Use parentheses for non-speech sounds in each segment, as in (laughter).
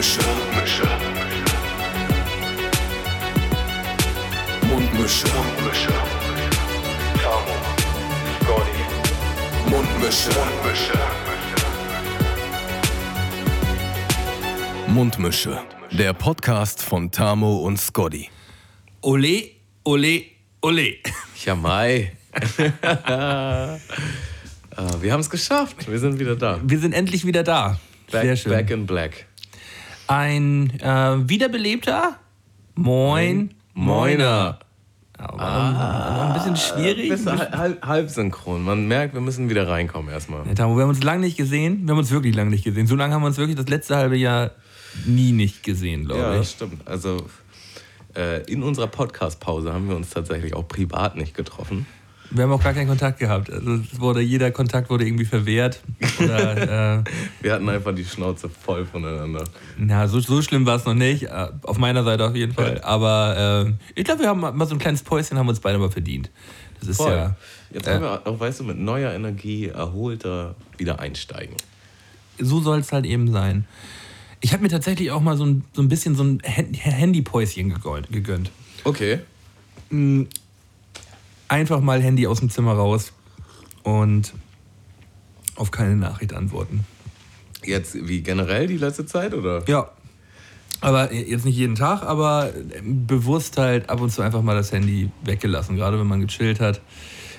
Mundmische. Mundmische. Mundmische. Mundmische. Tamo. Scotty. Mundmische. Mundmische. Mundmische. Der Podcast von Tamo und Scotty. Ole, ole, ole. Ja, Mai. (laughs) Ah, wir haben es geschafft. Wir sind wieder da. Wir sind endlich wieder da. Back, Sehr schön. back in black. Ein äh, wiederbelebter Moin Moiner. Aber war ein bisschen schwierig. Bist halb, halb, synchron. Man merkt, wir müssen wieder reinkommen erstmal. Ja, Tamo, wir haben uns lange nicht gesehen. Wir haben uns wirklich lange nicht gesehen. So lange haben wir uns wirklich das letzte halbe Jahr nie nicht gesehen, glaube Ja, ich. das stimmt. Also äh, in unserer Podcast-Pause haben wir uns tatsächlich auch privat nicht getroffen. Wir haben auch gar keinen Kontakt gehabt. Also wurde, jeder Kontakt wurde irgendwie verwehrt. Oder, (laughs) äh, Wir hatten einfach die Schnauze voll voneinander. na, so, so schlimm war es noch nicht. Äh, Auf meiner Seite auf jeden Fall. Ja. Aber äh, ich glaube, wir haben mal so ein kleines Päuschen haben wir uns beide mal verdient. Das ist Voll. ja. Jetzt äh, haben wir auch, weißt du, mit neuer Energie erholter wieder einsteigen. so soll es halt eben sein. Ich habe mir tatsächlich auch mal so ein, so ein bisschen so ein Hand- Handypäuschen gegönnt- gegönnt. Okay. Einfach mal Handy aus dem Zimmer raus und auf keine Nachricht antworten. Jetzt wie generell die letzte Zeit, oder? Ja. Aber jetzt nicht jeden Tag, aber bewusst halt ab und zu einfach mal das Handy weggelassen, gerade wenn man gechillt hat.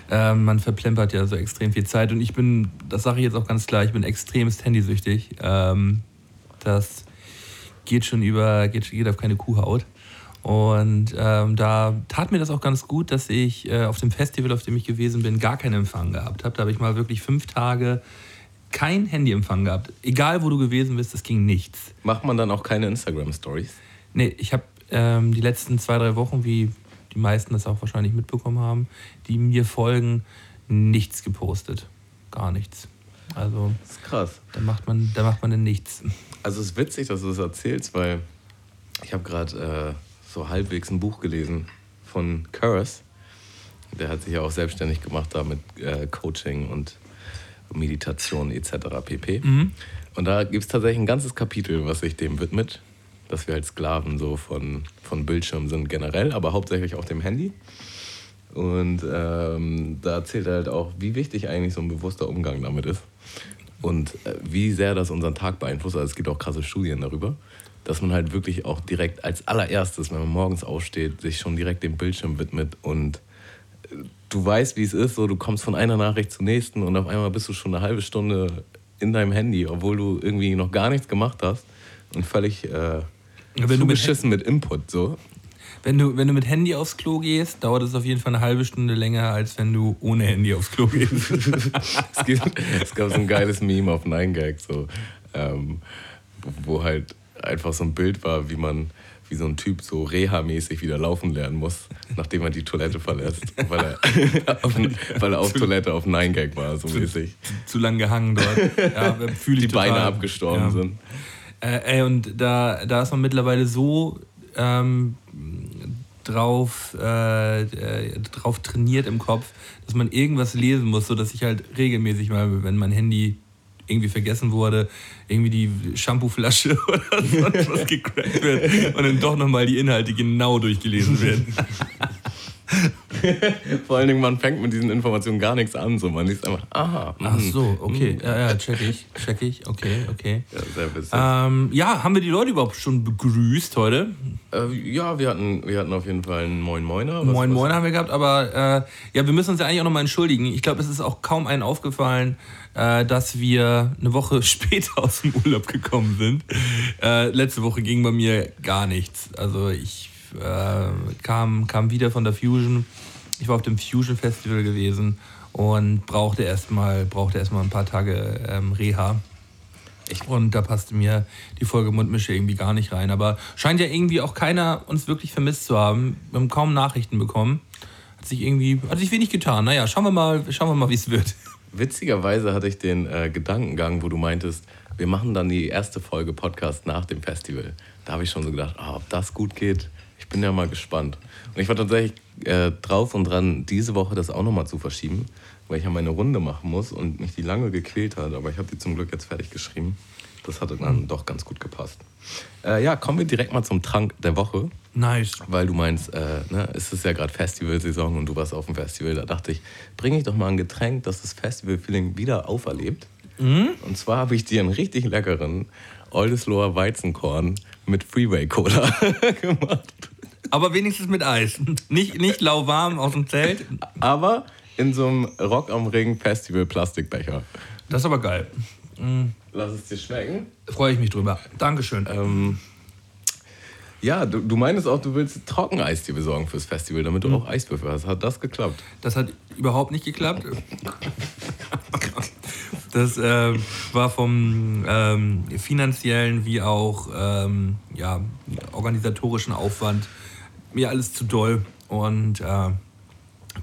Ähm, man verplempert ja so extrem viel Zeit und ich bin, das sage ich jetzt auch ganz klar, ich bin extremst handysüchtig. Ähm, das geht schon über, geht, geht auf keine Kuhhaut. Und ähm, da tat mir das auch ganz gut, dass ich äh, auf dem Festival, auf dem ich gewesen bin, gar keinen Empfang gehabt habe. Da habe ich mal wirklich fünf Tage kein Handyempfang gehabt. Egal, wo du gewesen bist, es ging nichts. Macht man dann auch keine Instagram-Stories? Nee, ich habe ähm, die letzten zwei, drei Wochen, wie die meisten das auch wahrscheinlich mitbekommen haben, die mir folgen, nichts gepostet. Gar nichts. Also Das ist krass. da macht man, da macht man dann nichts. Also es ist witzig, dass du das erzählst, weil ich habe gerade äh, so halbwegs ein Buch gelesen von Curse. Der hat sich ja auch selbstständig gemacht da mit äh, Coaching und Meditation etc. pp. Und da gibt es tatsächlich ein ganzes Kapitel, was sich dem widmet, dass wir als Sklaven so von, von Bildschirm sind generell, aber hauptsächlich auch dem Handy. Und ähm, da erzählt er halt auch, wie wichtig eigentlich so ein bewusster Umgang damit ist. Und äh, wie sehr das unseren Tag beeinflusst. Also es gibt auch krasse Studien darüber, dass man halt wirklich auch direkt als allererstes, wenn man morgens aufsteht, sich schon direkt dem Bildschirm widmet und äh, du weißt, wie es ist, so du kommst von einer Nachricht zur nächsten und auf einmal bist du schon eine halbe Stunde in deinem Handy, obwohl du irgendwie noch gar nichts gemacht hast und völlig äh, Wenn du, mit, zugeschissen mit Input so. wenn, du, wenn du mit Handy aufs Klo gehst, dauert es auf jeden Fall eine halbe Stunde länger, als wenn du ohne Handy aufs Klo gehst. (laughs) es, gibt, es gab so ein geiles Meme auf 9gag, so, ähm, wo halt einfach so ein Bild war, wie man, wie so ein Typ so Reha-mäßig wieder laufen lernen muss, nachdem er die Toilette verlässt, weil er (laughs) auf, weil er auf Toilette auf 9gag war, so mäßig. Zu lang gehangen dort. Ja, (laughs) Die Beine total. abgestorben Ja. sind. Äh, ey, und da, da ist man mittlerweile so ähm, drauf, äh, äh, drauf trainiert im Kopf, dass man irgendwas lesen muss, sodass ich halt regelmäßig mal, wenn mein Handy irgendwie vergessen wurde, irgendwie die Shampooflasche (laughs) oder sonst was gecrackt wird und dann doch nochmal die Inhalte genau durchgelesen werden. (laughs) (laughs) Vor allen Dingen, man fängt mit diesen Informationen gar nichts an, so man liest einfach, aha. Ach mhm. so, okay. Ja, ja, check ich, check ich, okay, okay. Ja, sehr witzig. Ähm, ja, haben wir die Leute überhaupt schon begrüßt heute? Äh, ja, wir hatten, wir hatten auf jeden Fall einen Moin Moiner. Was- Moin was- Moin haben wir gehabt, aber äh, ja, wir müssen uns ja eigentlich auch nochmal entschuldigen. Ich glaube, es ist auch kaum einen aufgefallen, äh, dass wir eine Woche (laughs) später aus dem Urlaub gekommen sind. Äh, letzte Woche ging bei mir gar nichts. Also ich äh, kam, kam wieder von der Fusion. Ich war auf dem Fusion Festival gewesen und brauchte erstmal brauchte erstmal ein paar Tage ähm, Reha. Und da passte mir die Folge Mundmische irgendwie gar nicht rein. Aber scheint ja irgendwie auch keiner uns wirklich vermisst zu haben. Wir haben kaum Nachrichten bekommen. Hat sich irgendwie, hat sich wenig getan. Naja, schauen wir mal, schauen wir mal, wie es wird. Witzigerweise hatte ich den äh, Gedankengang, wo du meintest, wir machen dann die erste Folge Podcast nach dem Festival. Da habe ich schon so gedacht, ah, ob das gut geht. Ich bin ja mal gespannt. Und ich war tatsächlich äh, drauf und dran, diese Woche das auch nochmal zu verschieben, weil ich ja meine Runde machen muss und mich die lange gequält hat. Aber ich habe die zum Glück jetzt fertig geschrieben. Das hatte dann doch ganz gut gepasst. Äh, ja, kommen wir direkt mal zum Trank der Woche. Nice. Weil du meinst, äh, ne, es ist ja gerade Festivalsaison und du warst auf dem Festival. Da dachte ich, bringe ich doch mal ein Getränk, das das Festival-Feeling wieder auferlebt. Und zwar habe ich dir einen richtig leckeren Oldesloher Weizenkorn mit Freeway Cola (laughs) gemacht. Aber wenigstens mit Eis. (laughs) Nicht, nicht lauwarm aus dem Zelt. Aber in so einem Rock am Ring Festival Plastikbecher. Das ist aber geil. Lass es dir schmecken. Freue ich mich drüber. Dankeschön. Ähm, ja, du, du meinst auch, du willst Trockeneis dir besorgen fürs Festival, damit du auch Eiswürfel hast. Hat das geklappt? Das hat überhaupt nicht geklappt. Das äh, war vom ähm, finanziellen wie auch ähm, ja, organisatorischen Aufwand mir alles zu doll. Und äh,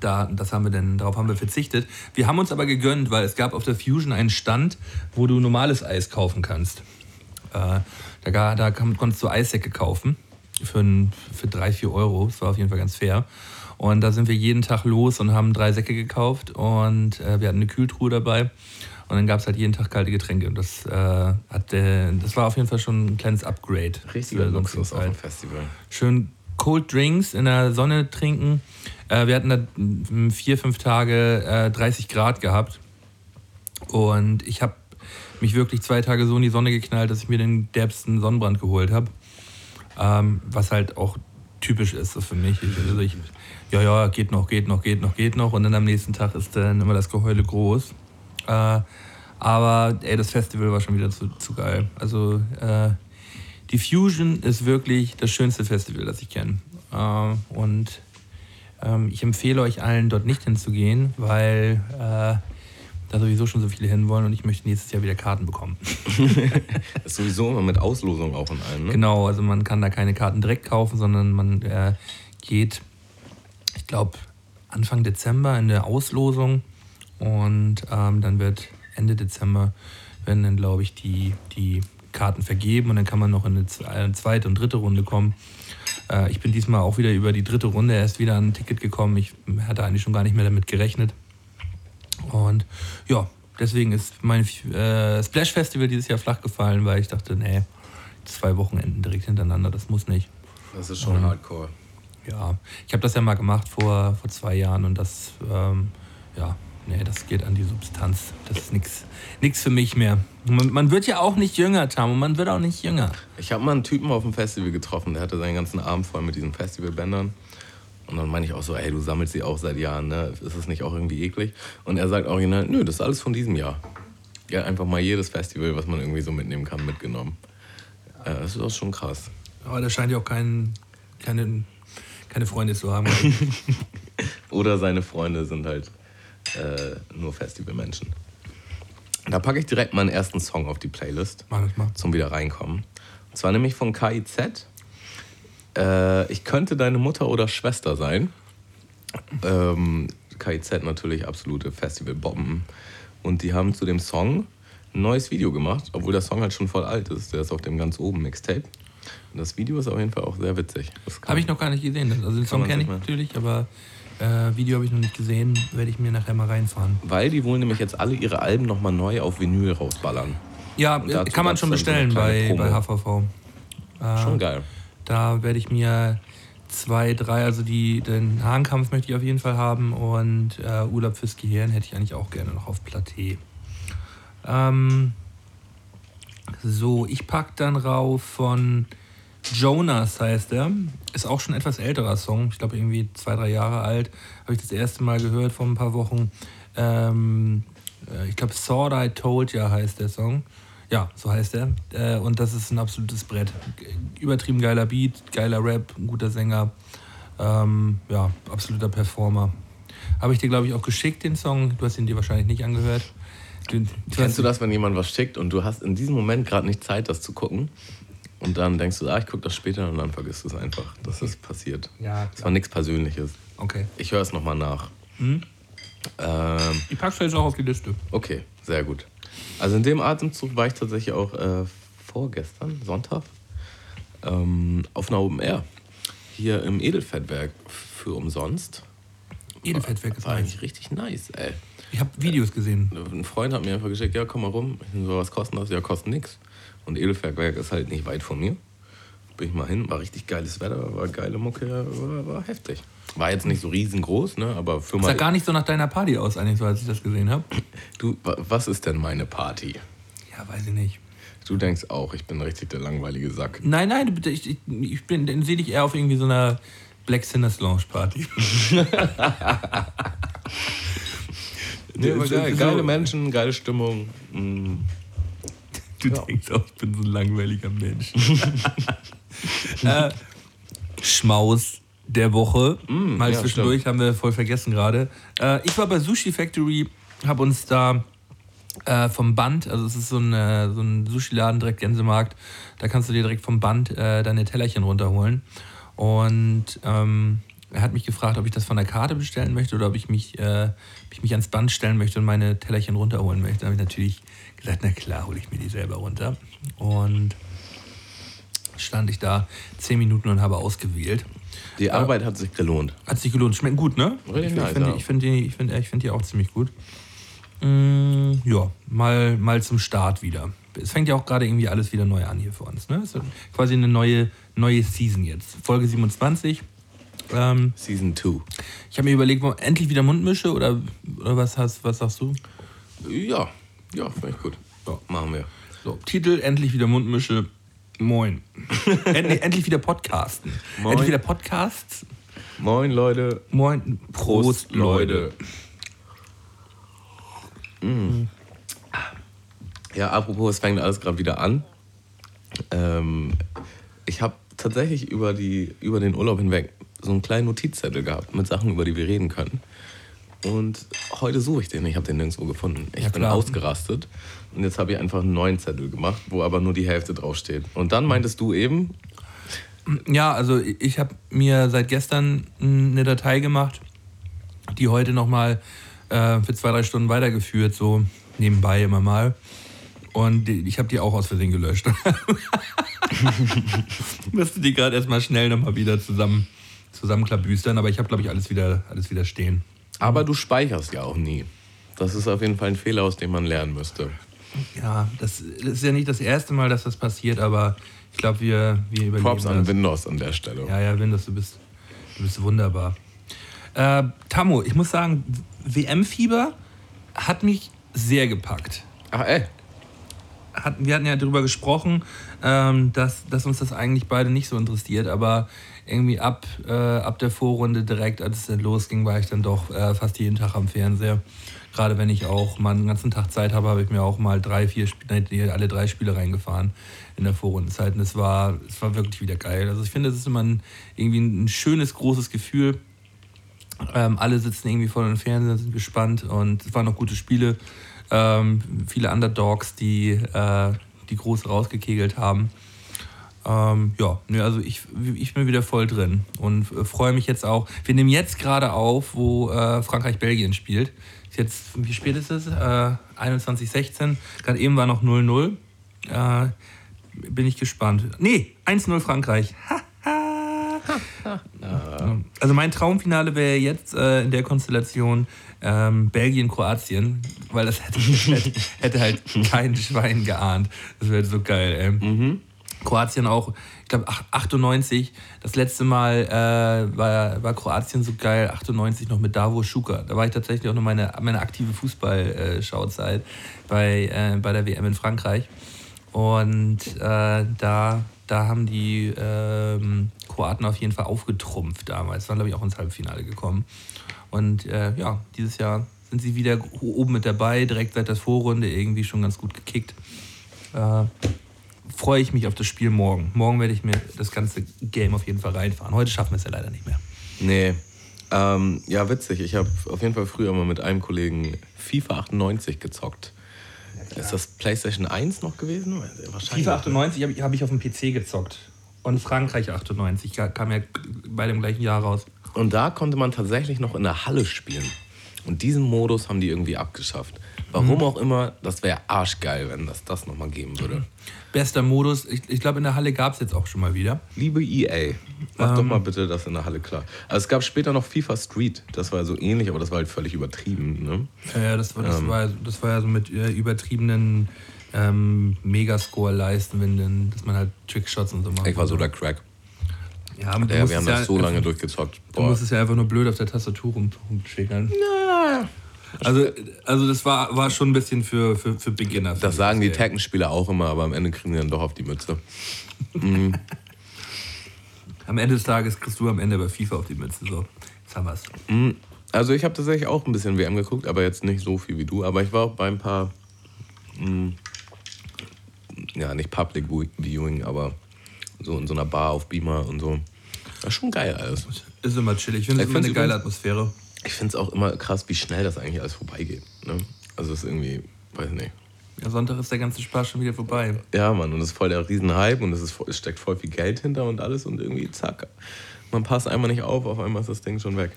da, das haben wir denn, darauf haben wir verzichtet. Wir haben uns aber gegönnt, weil es gab auf der Fusion einen Stand, wo du normales Eis kaufen kannst. Äh, da da konntest du Eissäcke kaufen für, ein, für drei, vier Euro. Das war auf jeden Fall ganz fair. Und da sind wir jeden Tag los und haben drei Säcke gekauft und äh, wir hatten eine Kühltruhe dabei. Und dann gab es halt jeden Tag kalte Getränke. Und das, äh, hat, äh, das war auf jeden Fall schon ein kleines Upgrade. Richtiger Luxus auf dem Festival. schön Cold Drinks in der Sonne trinken. Äh, wir hatten da vier, fünf Tage äh, 30 Grad gehabt. Und ich habe mich wirklich zwei Tage so in die Sonne geknallt, dass ich mir den derbsten Sonnenbrand geholt habe. Ähm, was halt auch typisch ist für mich. Ich, also ich, ja, ja, geht noch, geht noch, geht noch, geht noch. Und dann am nächsten Tag ist dann immer das Geheule groß. Äh, aber ey, das Festival war schon wieder zu, zu geil. Also äh, die Fusion ist wirklich das schönste Festival, das ich kenne. Äh, und ähm, ich empfehle euch allen, dort nicht hinzugehen, weil äh, da sowieso schon so viele hinwollen und ich möchte nächstes Jahr wieder Karten bekommen. (laughs) Das ist sowieso immer mit Auslosung auch in allem, ne? Genau, also man kann da keine Karten direkt kaufen, sondern man äh, geht, ich glaube, Anfang Dezember in der Auslosung und ähm, dann wird Ende Dezember werden dann, glaube ich, die, die Karten vergeben und dann kann man noch in eine eine zweite und dritte Runde kommen. Äh, ich bin diesmal auch wieder über die dritte Runde erst wieder an ein Ticket gekommen. Ich hatte eigentlich schon gar nicht mehr damit gerechnet. Und ja, deswegen ist mein äh, Splash Festival dieses Jahr flach gefallen, weil ich dachte, nee, zwei Wochenenden direkt hintereinander, das muss nicht. Das ist schon hardcore. Ja, ich habe das ja mal gemacht vor, vor zwei Jahren und das, ähm, ja, nee, das geht an die Substanz. Das ist nichts für mich mehr. Man, man wird ja auch nicht jünger, Tamo, man wird auch nicht jünger. Ich habe mal einen Typen auf dem Festival getroffen, der hatte seinen ganzen Arm voll mit diesen Festivalbändern. Und dann meine ich auch so, ey, du sammelst sie auch seit Jahren, ne? Ist das nicht auch irgendwie eklig? Und er sagt original, nö, das ist alles von diesem Jahr. Ja, einfach mal jedes Festival, was man irgendwie so mitnehmen kann, mitgenommen. Äh, das ist auch schon krass. Aber der scheint ja auch kein, keine, keine Freunde zu haben. (laughs) Oder seine Freunde sind halt äh, nur Festivalmenschen. Da packe ich direkt meinen ersten Song auf die Playlist. Mach das mal. zum wieder reinkommen. Und zwar nämlich von KIZ. Äh, ich könnte deine Mutter oder Schwester sein. Ähm, KIZ natürlich absolute Festivalbomben. Und die haben zu dem Song ein neues Video gemacht, obwohl der Song halt schon voll alt ist. Der ist auf dem ganz oben Mixtape. Und das Video ist auf jeden Fall auch sehr witzig. Habe ich noch gar nicht gesehen. Also den Song kenne ich natürlich, aber äh, Video habe ich noch nicht gesehen. Werde ich mir nachher mal reinfahren. Weil die wollen nämlich jetzt alle ihre Alben nochmal neu auf Vinyl rausballern. Ja, dazu kann man schon bestellen bei, bei. HVV. Äh, Schon geil. Da werde ich mir zwei, drei, also die, den Hahnkampf möchte ich auf jeden Fall haben und äh, Urlaub fürs Gehirn hätte ich eigentlich auch gerne noch auf Platte. Ähm, so, ich pack dann rauf von Jonas heißt er. Ist auch schon ein etwas älterer Song. Ich glaube irgendwie zwei, drei Jahre alt. Habe ich das erste Mal gehört vor ein paar Wochen. Ähm, äh, ich glaube, Sword I Told Ya heißt der Song. Ja, so heißt er. Äh, und das ist ein absolutes Brett. Übertrieben geiler Beat, geiler Rap, ein guter Sänger. Ähm, ja, absoluter Performer. Habe ich dir, glaube ich, auch geschickt, den Song. Du hast ihn dir wahrscheinlich nicht angehört. Du, du Kennst du das, wenn jemand was schickt und du hast in diesem Moment gerade nicht Zeit, das zu gucken? Und dann denkst du, ah, ich gucke das später und dann vergisst du es einfach. Das ist passiert. Ja, Das war nichts Persönliches. okay. Ich höre es nochmal nach. Hm? Ähm, Ich pack's jetzt auch auf die Liste. okay, sehr gut. Also in dem Atemzug war ich tatsächlich auch äh, vorgestern, Sonntag, ähm, auf einer Open Air. Hier im Edelfettwerk für umsonst. Edelfettwerk ist War nice. eigentlich richtig nice, ey. Ich habe Videos gesehen. Ein Freund hat mir einfach geschickt, ja, komm mal rum. Ich so, was kostet das? Ja, kostet nichts. Und Edelbergwerk ist halt nicht weit von mir. Bin ich mal hin, war richtig geiles Wetter, war geile Mucke, war, war heftig. War jetzt nicht so riesengroß, ne, aber für mal. sah gar nicht so nach deiner Party aus, eigentlich, so als ich das gesehen habe. Du, wa- was ist denn meine Party? Ja, weiß ich nicht. Du denkst auch, ich bin richtig der langweilige Sack. Nein, nein, bitte, ich, ich, ich bin, dann sehe dich eher auf irgendwie so einer Black Sinners Lounge Party. (laughs) Nee, geil. Geile Menschen, geile Stimmung. Mm. Du denkst auch, ich bin so ein langweiliger Mensch. (laughs) äh, Schmaus der Woche. Mal Mm, ja, zwischendurch haben wir voll vergessen gerade. Äh, ich war bei Sushi Factory, habe uns da äh, vom Band, also es ist so ein, äh, so ein Sushi-Laden direkt Gänsemarkt, da kannst du dir direkt vom Band äh, deine Tellerchen runterholen. Und ähm, er hat mich gefragt, ob ich das von der Karte bestellen möchte oder ob ich mich, äh, ob ich mich ans Band stellen möchte und meine Tellerchen runterholen möchte. Da habe ich natürlich gesagt, na klar, hole ich mir die selber runter. Und stand ich da zehn Minuten und habe ausgewählt. Die Arbeit hat sich gelohnt. Hat sich gelohnt. Schmeckt gut, ne? Richtig ich nice, finde ja. ich find die, ich find, ich find die auch ziemlich gut. Mm, ja, mal, mal zum Start wieder. Es fängt ja auch gerade irgendwie alles wieder neu an hier für uns. Ne? Ist quasi eine neue, neue Season jetzt. Folge 27. Ähm, Season 2. ich habe mir überlegt, endlich wieder Mundmische oder, oder was, hast, was sagst du? Ja, ja, finde ich gut. Ja. Machen wir. So, Titel, endlich wieder Mundmische. Moin. (laughs) endlich, endlich wieder Podcasten. Moin. Endlich wieder Podcasts. Moin, Leute. Moin. Prost, Leute. Ja, apropos, es fängt alles gerade wieder an. Ähm, ich habe tatsächlich über, die, über den Urlaub hinweg so einen kleinen Notizzettel gehabt mit Sachen, über die wir reden können. Und heute suche ich den. Ich habe den nirgendwo gefunden. Ich Ja, bin ausgerastet. Und jetzt habe ich einfach einen neuen Zettel gemacht, wo aber nur die Hälfte draufsteht. Und dann meintest du eben, Ja, also ich habe mir seit gestern eine Datei gemacht, die heute nochmal äh, für zwei, drei Stunden weitergeführt, so nebenbei immer mal. Und ich habe die auch aus Versehen gelöscht. (laughs) Müsste die gerade erstmal schnell nochmal wieder zusammen, zusammenklabüstern, aber ich habe, glaube ich, alles wieder, alles wieder stehen. Aber du speicherst ja auch nie. Das ist auf jeden Fall ein Fehler, aus dem man lernen müsste. Ja, das, ist ja nicht das erste Mal, dass das passiert, aber ich glaube, wir, wir überleben Props an das. Windows an der Stelle. Ja, ja, Windows, du bist, du bist wunderbar. Äh, Tammo, ich muss sagen, WM-Fieber hat mich sehr gepackt. Ach, ey. Hat, wir hatten ja darüber gesprochen, ähm, dass, dass uns das eigentlich beide nicht so interessiert, aber irgendwie ab, äh, ab der Vorrunde direkt, als es dann losging, war ich dann doch äh, fast jeden Tag am Fernseher. Gerade wenn ich auch mal einen ganzen Tag Zeit habe, habe ich mir auch mal drei, vier Spiele, alle drei Spiele reingefahren in der Vorrundenzeit. Und es war, es war wirklich wieder geil. Also ich finde, es ist immer ein, irgendwie ein schönes, großes Gefühl. Ähm, alle sitzen irgendwie vor dem Fernseher, sind gespannt und es waren noch gute Spiele. Ähm, viele Underdogs, die, äh, die groß rausgekegelt haben. Ähm, ja, also ich, ich bin wieder voll drin und äh, freue mich jetzt auch. Wir nehmen jetzt gerade auf, wo äh, Frankreich-Belgien spielt. Ist jetzt, wie spät ist es? Äh, 21.16. Gerade eben war noch 0-0. Äh, bin ich gespannt. Nee, 1-0 Frankreich. (laughs) Also mein Traumfinale wäre jetzt äh, in der Konstellation ähm, Belgien-Kroatien, weil das hätte, (laughs) hätte, hätte halt kein Schwein geahnt. Das wäre so geil, ey. Kroatien auch, ich glaube 98, das letzte Mal äh, war, war Kroatien so geil, 98 noch mit Davo Schuka. Da war ich tatsächlich auch noch meine, meine aktive Fußball-Schauzeit bei, äh, bei der WM in Frankreich. Und äh, da, da haben die ähm, Kroaten auf jeden Fall aufgetrumpft damals. Waren, glaube ich, auch ins Halbfinale gekommen. Und äh, ja, dieses Jahr sind sie wieder oben mit dabei, direkt seit der Vorrunde irgendwie schon ganz gut gekickt. Freue ich mich auf das Spiel morgen. Morgen werde ich mir das ganze Game auf jeden Fall reinfahren. Heute schaffen wir es ja leider nicht mehr. Nee. Ähm, ja, witzig. Ich habe auf jeden Fall früher mal mit einem Kollegen FIFA 98 gezockt. ist das PlayStation 1 noch gewesen? Wahrscheinlich. FIFA 98 habe ich, hab ich auf dem PC gezockt. Und Frankreich 98 kam ja bei dem gleichen Jahr raus. Und da konnte man tatsächlich noch in der Halle spielen. Und diesen Modus haben die irgendwie abgeschafft. Warum auch immer, das wäre arschgeil, wenn das das nochmal geben würde. Bester Modus. Ich, ich glaube, in der Halle gab es jetzt auch schon mal wieder. Liebe EA, mach doch mal bitte das in der Halle klar. Also es gab später noch FIFA Street, das war so ähnlich, aber das war halt völlig übertrieben. Ne? Ja, ja, das war, das, war, das war ja so mit äh, übertriebenen ähm, Megascore-Leisten, wenn dann, dass man halt Trickshots und so macht. Ich war so der Crack. Ja, aber Ja, wir haben das ja, so lange durchgezockt. Du musst es ja einfach nur blöd auf der Tastatur rum- rumschickern. Ja. Also, also das war, war schon ein bisschen für, für, für Beginner. Das sagen die Tekken-Spieler auch immer, aber am Ende kriegen die dann doch auf die Mütze. (laughs) Am Ende des Tages kriegst du am Ende bei FIFA auf die Mütze. So, jetzt haben wir's. Also ich habe tatsächlich auch ein bisschen WM geguckt, aber jetzt nicht so viel wie du. Aber ich war auch bei ein paar, mh, ja nicht Public Viewing, aber so in so einer Bar auf Beamer und so. Das ist schon geil alles. Ist immer chillig. Ich finde es immer eine geile Atmosphäre. Ich finde es auch immer krass, wie schnell das eigentlich alles vorbeigeht. Ne? Also es ist irgendwie, weiß nicht. Ja, Sonntag ist der ganze Spaß schon wieder vorbei. Ja, Mann, und es ist voll der Riesenhype und es, ist, voll- es steckt voll viel Geld hinter und alles und irgendwie zack. Man passt einmal nicht auf, auf einmal ist das Ding schon weg.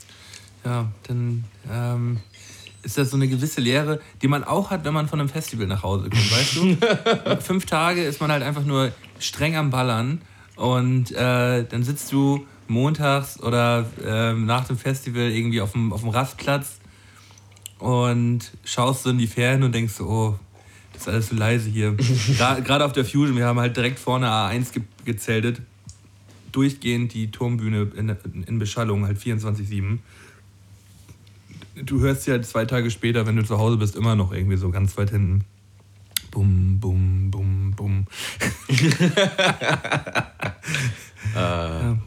Ja, dann ähm, ist das so eine gewisse Lehre, die man auch hat, wenn man von einem Festival nach Hause kommt, weißt du? (laughs) Fünf Tage ist man halt einfach nur streng am Ballern und äh, dann sitzt du montags oder ähm, nach dem Festival irgendwie auf dem, auf dem Rastplatz und schaust so in die Ferne und denkst so, oh, das ist alles so leise hier. (laughs) Gerade auf der Fusion, wir haben halt direkt vorne A1 ge gezeltet. Durchgehend die Turmbühne in, in Beschallung, halt 24-7 du hörst ja zwei Tage später, wenn du zu Hause bist, immer noch irgendwie so ganz weit hinten. Bum, bum, bum, bum. (laughs) (laughs) ja.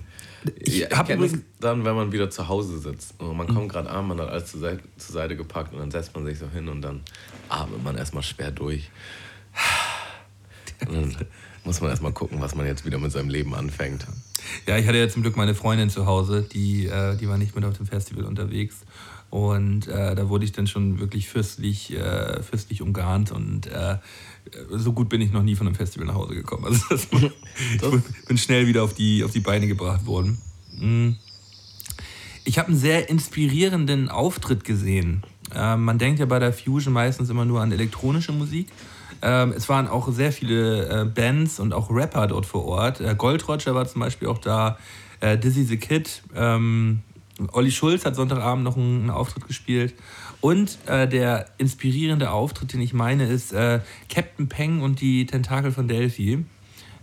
Ich Ja, ich hab kenne das übrigens, dann, wenn man wieder zu Hause sitzt. Und man kommt gerade an, man hat alles zur Seite, zur Seite gepackt und dann setzt man sich so hin und dann atmet man erstmal schwer durch. Und dann muss man erstmal gucken, was man jetzt wieder mit seinem Leben anfängt. ja, ich hatte ja zum Glück meine Freundin zu Hause, die, äh, die war nicht mit auf dem Festival unterwegs. Und äh, da wurde ich dann schon wirklich fürstlich, äh, fürstlich umgarnt und äh, so gut bin ich noch nie von einem Festival nach Hause gekommen. Also das, (laughs) ich bin schnell wieder auf die, auf die Beine gebracht worden. Mm. Ich habe einen sehr inspirierenden Auftritt gesehen. Ähm, man denkt ja bei der Fusion meistens immer nur an elektronische Musik. Ähm, es waren auch sehr viele äh, Bands und auch Rapper dort vor Ort. Äh, Gold Roger war zum Beispiel auch da, äh, Dizzy the Kid, ähm, Olli Schulz hat Sonntagabend noch einen, einen Auftritt gespielt. Und äh, der inspirierende Auftritt, den ich meine, ist äh, Captain Peng und die Tentakel von Delphi.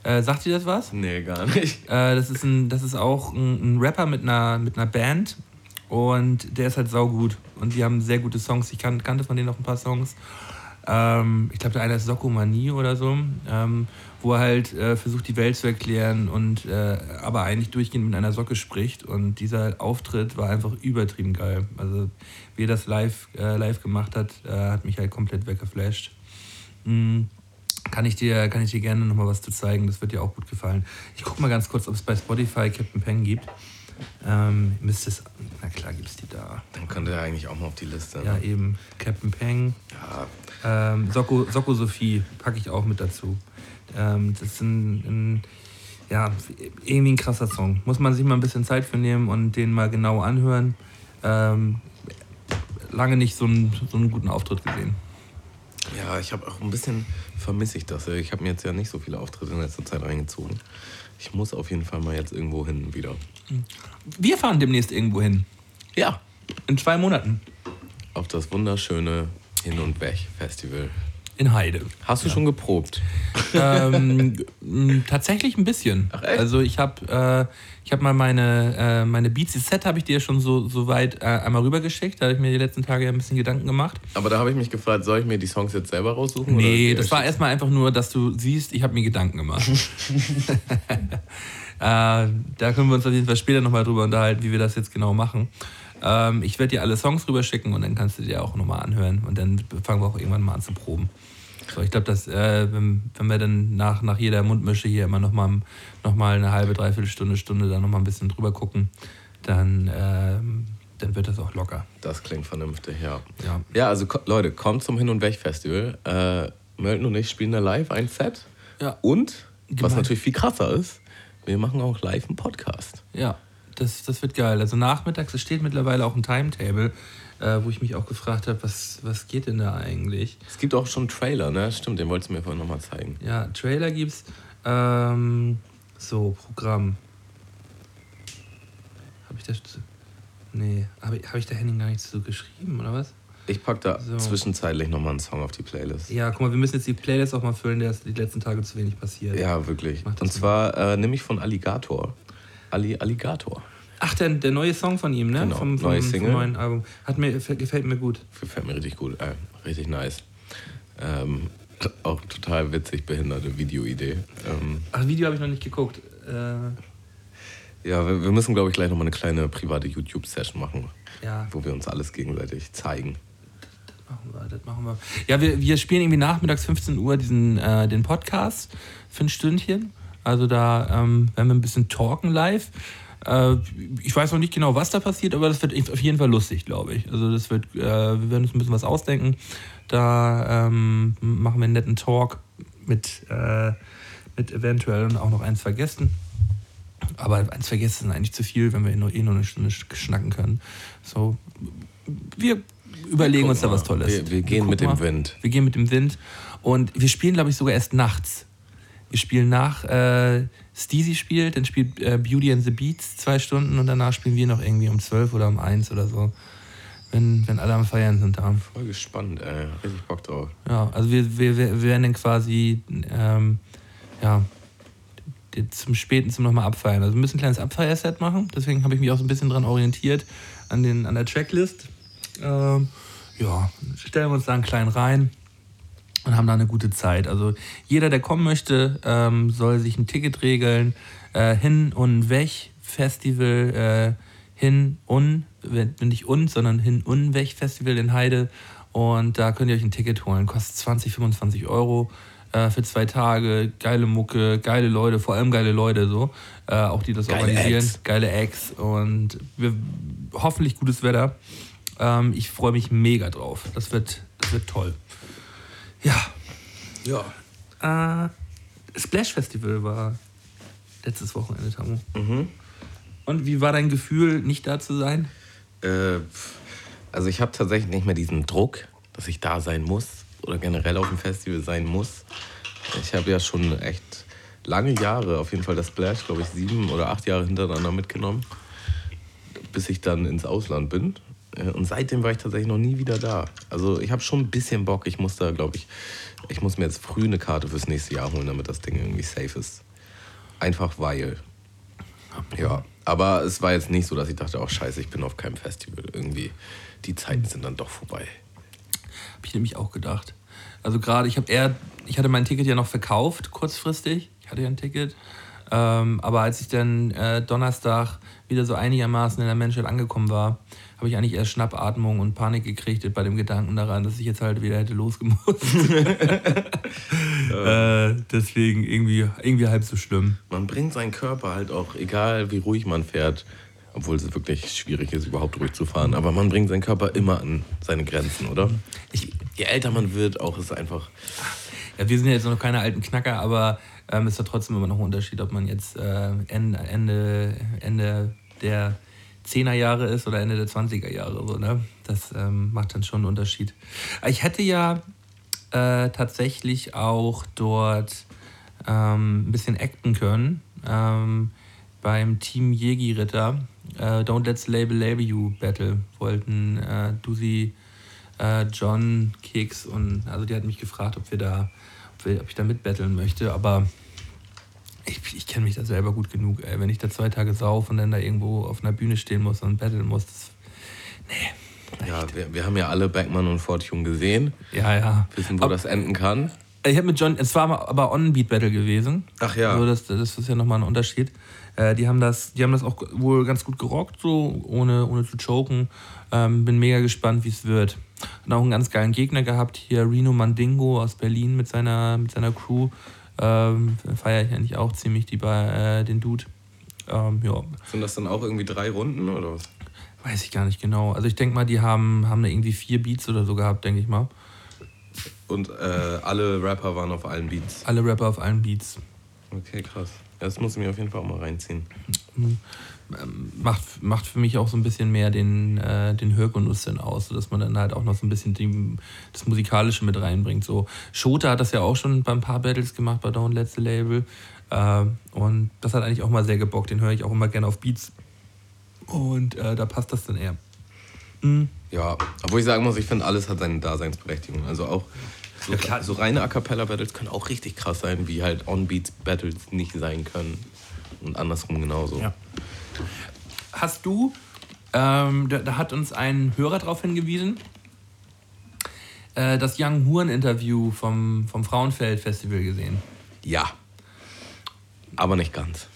Äh, sagt ihr das was? Nee, gar nicht. Äh, das, ist ein, das ist auch ein, ein Rapper mit einer, mit einer Band und der ist halt saugut. Und die haben sehr gute Songs. Ich kan kannte von denen noch ein paar Songs. Ähm, ich glaube, der eine ist Sokomanie oder so, ähm, wo er halt äh, versucht, die Welt zu erklären und äh, aber eigentlich durchgehend mit einer Socke spricht. Und dieser Auftritt war einfach übertrieben geil. Also, wie er das live, äh, live gemacht hat, äh, hat mich halt komplett weggeflasht. Mm. Kann ich dir, kann ich dir gerne nochmal was zu zeigen, das wird dir auch gut gefallen. Ich gucke mal ganz kurz, ob es bei Spotify Captain Peng gibt. Ähm, müsste es, na klar gibt es die da. Dann könnte er eigentlich auch mal auf die Liste. Ja, ne? eben. Captain Peng. ja. Ähm, Soko, Soko Sophie packe ich auch mit dazu. Ähm, das ist ein, ein, ja, irgendwie ein krasser Song. Muss man sich mal ein bisschen Zeit für nehmen und den mal genau anhören. Ähm, lange nicht so einen, so einen guten Auftritt gesehen. Ja, ich habe auch ein bisschen vermisse ich das. Ich habe mir jetzt ja nicht so viele Auftritte in letzter Zeit reingezogen. Ich muss auf jeden Fall mal jetzt irgendwo hin wieder. Wir fahren demnächst irgendwo hin. Ja. In zwei Monaten. Auf das wunderschöne Hin- und Weg-Festival. In Heide. Hast du schon geprobt? ähm, tatsächlich ein bisschen. Ach, echt? Also ich habe äh, ich hab mal meine, äh, meine Beats Set habe ich dir schon so, so weit äh, einmal rübergeschickt. Da habe ich mir die letzten Tage ein bisschen Gedanken gemacht. Aber da habe ich mich gefragt, soll ich mir die Songs jetzt selber raussuchen? Nee, das war erstmal einfach nur, dass du siehst, ich habe mir Gedanken gemacht. (laughs) äh, da können wir uns auf jeden Fall später nochmal drüber unterhalten, wie wir das jetzt genau machen. Ähm, ich werde dir alle Songs rüberschicken und dann kannst du dir auch nochmal anhören. Und dann fangen wir auch irgendwann mal an zu proben. So, ich glaube, dass äh, wenn, wenn wir dann nach, nach jeder Mundmische hier immer nochmal noch mal eine halbe, dreiviertel Stunde, Stunde da nochmal ein bisschen drüber gucken, dann, ähm, dann wird das auch locker. Das klingt vernünftig, ja. Ja. Ja, also Leute, kommt zum Hin- und Weg-Festival. Äh, Mölten und ich spielen da live ein Set. Ja. Und, was Gemein. natürlich viel krasser ist, wir machen auch live einen Podcast. Ja, das, das wird geil. Also nachmittags, es steht mittlerweile auch ein Timetable, äh, wo ich mich auch gefragt habe, was, was geht denn da eigentlich? Es gibt auch schon einen Trailer, ne? Stimmt, den wolltest du mir vorhin nochmal zeigen. Ja, Trailer gibt's. Ähm, so, Programm. Habe ich da. Nee, habe ich, hab ich da Henning gar nichts so geschrieben, oder was? Ich pack da So. zwischenzeitlich nochmal einen Song auf die Playlist. Ja, guck mal, wir müssen jetzt die Playlist auch mal füllen, der ist die letzten Tage zu wenig passiert. Ja, wirklich. Und zwar äh, nämlich von Alligator. Ali Alligator. Ach, der, der neue Song von ihm, ne? Genau, vom, vom, neue vom Single. neuen Album. Hat mir, gefällt mir gut. Gefällt mir richtig gut. Äh, richtig nice. Ähm, (laughs) auch total witzig behinderte Videoidee. Ähm, Ach, Video habe ich noch nicht geguckt. Äh, ja, wir, wir müssen, glaube ich, gleich nochmal eine kleine private YouTube-Session machen, ja, wo wir uns alles gegenseitig zeigen. machen wir, das machen wir. Ja, wir, wir spielen irgendwie nachmittags 15 Uhr diesen, äh, den Podcast für ein Stündchen. Also da ähm, werden wir ein bisschen talken live. Äh, ich weiß noch nicht genau, was da passiert, aber das wird auf jeden Fall lustig, glaube ich. Also das wird, äh, wir werden uns ein bisschen was ausdenken. Da ähm, machen wir einen netten Talk mit, äh, mit eventuell auch noch eins vergessen. Aber eins vergessen ist eigentlich zu viel, wenn wir nur eh nur eine Stunde schnacken können. So, wir überlegen uns da Guck was mal, Tolles. Wir, wir gehen gucken mit dem mal. Wind. Wir gehen mit dem Wind. Und wir spielen, glaube ich, sogar erst nachts. Wir spielen nach äh, Steezy spielt, dann spielt äh, Beauty and the Beats zwei Stunden und danach spielen wir noch irgendwie um 12 oder um 1 oder so. Wenn, wenn alle am Feiern sind da. Voll gespannt, ey. Richtig Bock drauf. Ja, also wir, wir, wir werden dann quasi ähm, ja, zum Späten zum nochmal abfeiern. Also wir müssen ein kleines Abfeierset machen, deswegen habe ich mich auch so ein bisschen dran orientiert an, den, an der Tracklist. Ähm, ja, stellen wir uns da einen kleinen rein und haben da eine gute Zeit. Also jeder, der kommen möchte, ähm, soll sich ein Ticket regeln. Äh, hin und weg Festival, äh, hin und, wenn- nicht und, sondern hin und weg Festival in Heide. Und da könnt ihr euch ein Ticket holen. Kostet 20, 25 Euro äh, für zwei Tage. Geile Mucke, geile Leute, vor allem geile Leute so. Äh, auch die das Geile organisieren. Acts. Geile Acts. Und wir, hoffentlich gutes Wetter. Ähm, ich freue mich mega drauf. Das wird, das wird toll. Ja. Ja. Äh, Splash Festival war letztes Wochenende, Tamu. Mhm. Und wie war dein Gefühl, nicht da zu sein? Äh, also ich habe tatsächlich nicht mehr diesen Druck, dass ich da sein muss oder generell auf dem Festival sein muss. Ich habe ja schon echt lange Jahre, auf jeden Fall das Splash, glaube ich, sieben oder acht Jahre hintereinander mitgenommen, bis ich dann ins Ausland bin. Äh, Und seitdem war ich tatsächlich noch nie wieder da. Also ich habe schon ein bisschen Bock. Ich muss da, glaube ich, ich muss mir jetzt früh eine Karte fürs nächste Jahr holen, damit das Ding irgendwie safe ist. Einfach weil. Ja, aber es war jetzt nicht so, dass ich dachte, oh scheiße, ich bin auf keinem Festival. Irgendwie, die Zeiten sind dann doch vorbei. Habe ich nämlich auch gedacht. Also gerade, ich habe eher, ich hatte mein Ticket ja noch verkauft, kurzfristig. Ich hatte ja ein Ticket. Ähm, aber als ich dann äh, Donnerstag wieder so einigermaßen in der Menschheit angekommen war, habe ich eigentlich erst Schnappatmung und Panik gekriegt bei dem Gedanken daran, dass ich jetzt halt wieder hätte losgemusst. (laughs) (laughs) äh, deswegen irgendwie, irgendwie halb so schlimm. Man bringt seinen Körper halt auch, egal wie ruhig man fährt, obwohl es wirklich schwierig ist, überhaupt ruhig zu fahren, aber man bringt seinen Körper immer an seine Grenzen, oder? Ich, Je älter man wird, auch ist es einfach. Ja, wir sind ja jetzt noch keine alten Knacker, aber ähm, ist ja trotzdem immer noch ein Unterschied, ob man jetzt äh, Ende, Ende, Ende der 10er Jahre ist oder Ende der 20er Jahre. So, ne? Das ähm, macht dann schon einen Unterschied. Ich hätte ja äh, tatsächlich auch dort ähm, ein bisschen acten können ähm, beim Team Jegi-Ritter. Äh, Don't Let's Label Label You Battle wollten äh, Dusi, äh, John, Keks und also die hat mich gefragt, ob wir da, ob, wir, ob ich da mitbetteln möchte, aber ich, ich kenne mich da selber gut genug. Ey. Wenn ich da zwei Tage sauf und dann da irgendwo auf einer Bühne stehen muss und betteln muss, das, Ja, wir, wir haben ja alle Backman und Fortune gesehen, ja, ja. wissen, wo Aber- das enden kann. Ich habe mit John, es war aber On-Beat-Battle gewesen. Ach ja. Also das, das ist ja nochmal ein Unterschied. Äh, die, haben das, die haben das auch wohl ganz gut gerockt, so ohne, ohne zu choken. Ähm, bin mega gespannt, wie es wird. Und auch einen ganz geilen Gegner gehabt, hier Reno Mandingo aus Berlin mit seiner, mit seiner Crew. Ähm, Feiere ich eigentlich auch ziemlich, die bei äh, den Dude. Ähm, ja, Sind das dann auch irgendwie drei Runden oder was? weiß ich gar nicht genau. Also ich denke mal, die haben, haben da irgendwie vier Beats oder so gehabt, denke ich mal. Und äh, alle Rapper waren auf allen Beats. Alle Rapper auf allen Beats. Okay, krass. Das muss ich mir auf jeden Fall auch mal reinziehen. macht, macht für mich auch so ein bisschen mehr den, äh, den Hörgenuss dann aus, sodass man dann halt auch noch so ein bisschen die, das Musikalische mit reinbringt. So, Shota hat das ja auch schon beim paar Battles gemacht bei Down Letzte Label. Äh, und das hat eigentlich auch mal sehr gebockt. Den höre ich auch immer gerne auf Beats. Und äh, da passt das dann eher. Mhm. Ja, obwohl ich sagen muss, ich finde, alles hat seine Daseinsberechtigung. Also auch so, Ja, so reine A Cappella-Battles können auch richtig krass sein, wie halt On-Beats-Battles nicht sein können. Und andersrum genauso. Ja. Hast du, ähm, da, da hat uns ein Hörer darauf hingewiesen, äh, das Young Huren-Interview vom, vom Frauenfeld-Festival gesehen. Ja. Aber nicht ganz.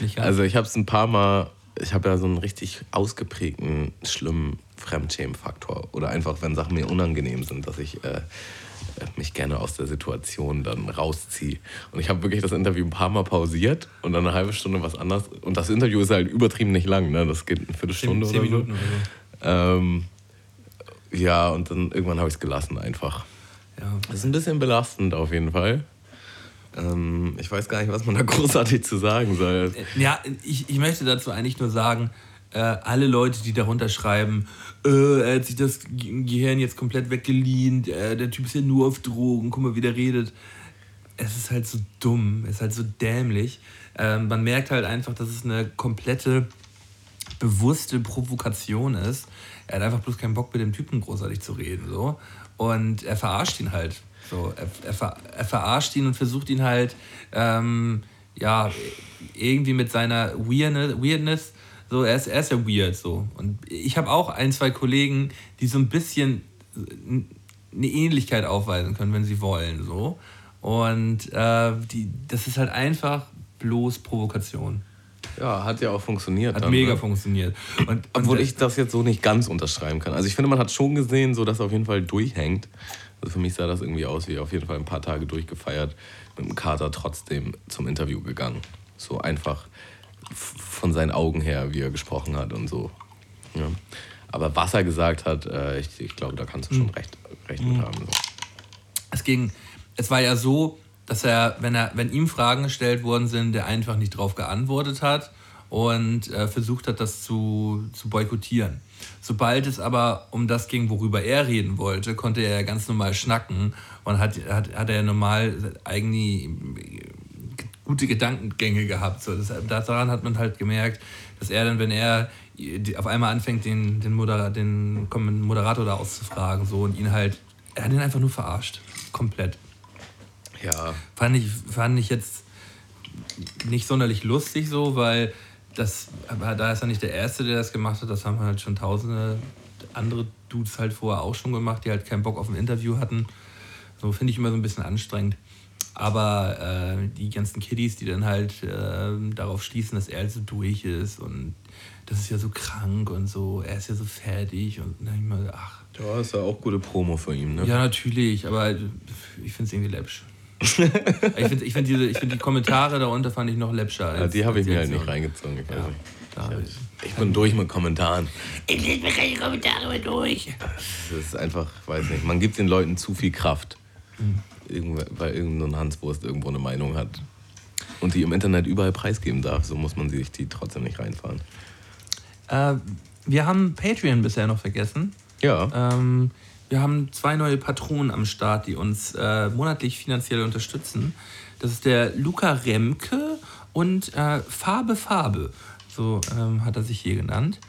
Nicht ganz? Also ich habe es ein paar Mal, ich habe ja so einen richtig ausgeprägten, schlimmen Fremdschämen-Faktor. Oder einfach, wenn Sachen mir unangenehm sind, dass ich äh, mich gerne aus der Situation dann rausziehe. Und ich habe wirklich das Interview ein paar Mal pausiert und dann eine halbe Stunde was anderes. Und das Interview ist halt übertrieben nicht lang, ne? Das geht eine Viertelstunde Zehn oder Minuten so. oder so. Ähm, ja, und dann irgendwann habe ich es gelassen einfach. Ja. Das ist ein bisschen belastend auf jeden Fall. Ähm, ich weiß gar nicht, was man da (laughs) großartig zu sagen soll. Ja, ich, ich möchte dazu eigentlich nur sagen, äh, alle Leute, die darunter schreiben, äh, er hat sich das Ge- Gehirn jetzt komplett weggeliehen, äh, der Typ ist ja nur auf Drogen, guck mal, wie der redet. Es ist halt so dumm, es ist halt so dämlich. Ähm, man merkt halt einfach, dass es eine komplette bewusste Provokation ist. Er hat einfach bloß keinen Bock, mit dem Typen großartig zu reden. So. Und er verarscht ihn halt. So, er, er, ver, er verarscht ihn und versucht ihn halt, ähm, ja, irgendwie mit seiner Weirdness, Weirdness so, er ist, er ist ja weird so. Und ich habe auch ein, zwei Kollegen, die so ein bisschen eine Ähnlichkeit aufweisen können, wenn sie wollen. So. Und äh, die, das ist halt einfach bloß Provokation. Ja, hat ja auch funktioniert. Hat dann, mega ne? funktioniert. Und, Obwohl und, ich das jetzt so nicht ganz unterschreiben kann. Also ich finde, man hat schon gesehen, so dass er auf jeden Fall durchhängt. Also für mich sah das irgendwie aus, wie auf jeden Fall ein paar Tage durchgefeiert, mit dem Kater trotzdem zum Interview gegangen. So einfach von seinen Augen her, wie er gesprochen hat und so. Ja. Aber was er gesagt hat, äh, ich, ich glaube, da kannst du schon recht, recht mit haben. So. es ging, es war ja so, dass er, wenn er, wenn ihm Fragen gestellt worden sind, der einfach nicht drauf geantwortet hat und äh, versucht hat, das zu, zu boykottieren. Sobald es aber um das ging, worüber er reden wollte, konnte er ja ganz normal schnacken und hat, hat, hat er normal eigentlich gute Gedankengänge gehabt. So, das, daran hat man halt gemerkt, dass er dann, wenn er auf einmal anfängt, den, den, Modera den Moderator da auszufragen so, und ihn halt, er hat ihn einfach nur verarscht. Komplett. Ja, Fand ich, fand ich jetzt nicht sonderlich lustig so, weil das, aber da ist er nicht der Erste, der das gemacht hat. Das haben halt schon tausende andere Dudes halt vorher auch schon gemacht, die halt keinen Bock auf ein Interview hatten. So finde ich immer so ein bisschen anstrengend. Aber äh, die ganzen Kiddies, die dann halt äh, darauf schließen, dass er halt so durch ist und das ist ja so krank und so, er ist ja so fertig und dann ich mal, ach, ja ist ja auch gute Promo für ihn. Ne? ja, natürlich, aber ich finde es irgendwie läppsch. (laughs) ich finde ich find diese, ich find die Kommentare darunter fand ich noch läppscher. Als, Ja, die habe ich mir halt nicht so. reingezogen. Ich, Ja, hab ich- ich bin durch mit Kommentaren. Ich lese mir keine Kommentare mehr durch. Das ist einfach, weiß nicht, man gibt den Leuten zu viel Kraft. Irgendwer, weil irgendein Hanswurst irgendwo eine Meinung hat. Und die im Internet überall preisgeben darf, so muss man sich die trotzdem nicht reinfahren. Äh, wir haben Patreon bisher noch vergessen. Ja, Ähm, wir haben zwei neue Patronen am Start, die uns äh, monatlich finanziell unterstützen. Das ist der Luca Remke und äh, Farbe Farbe. So ähm, hat er sich hier genannt.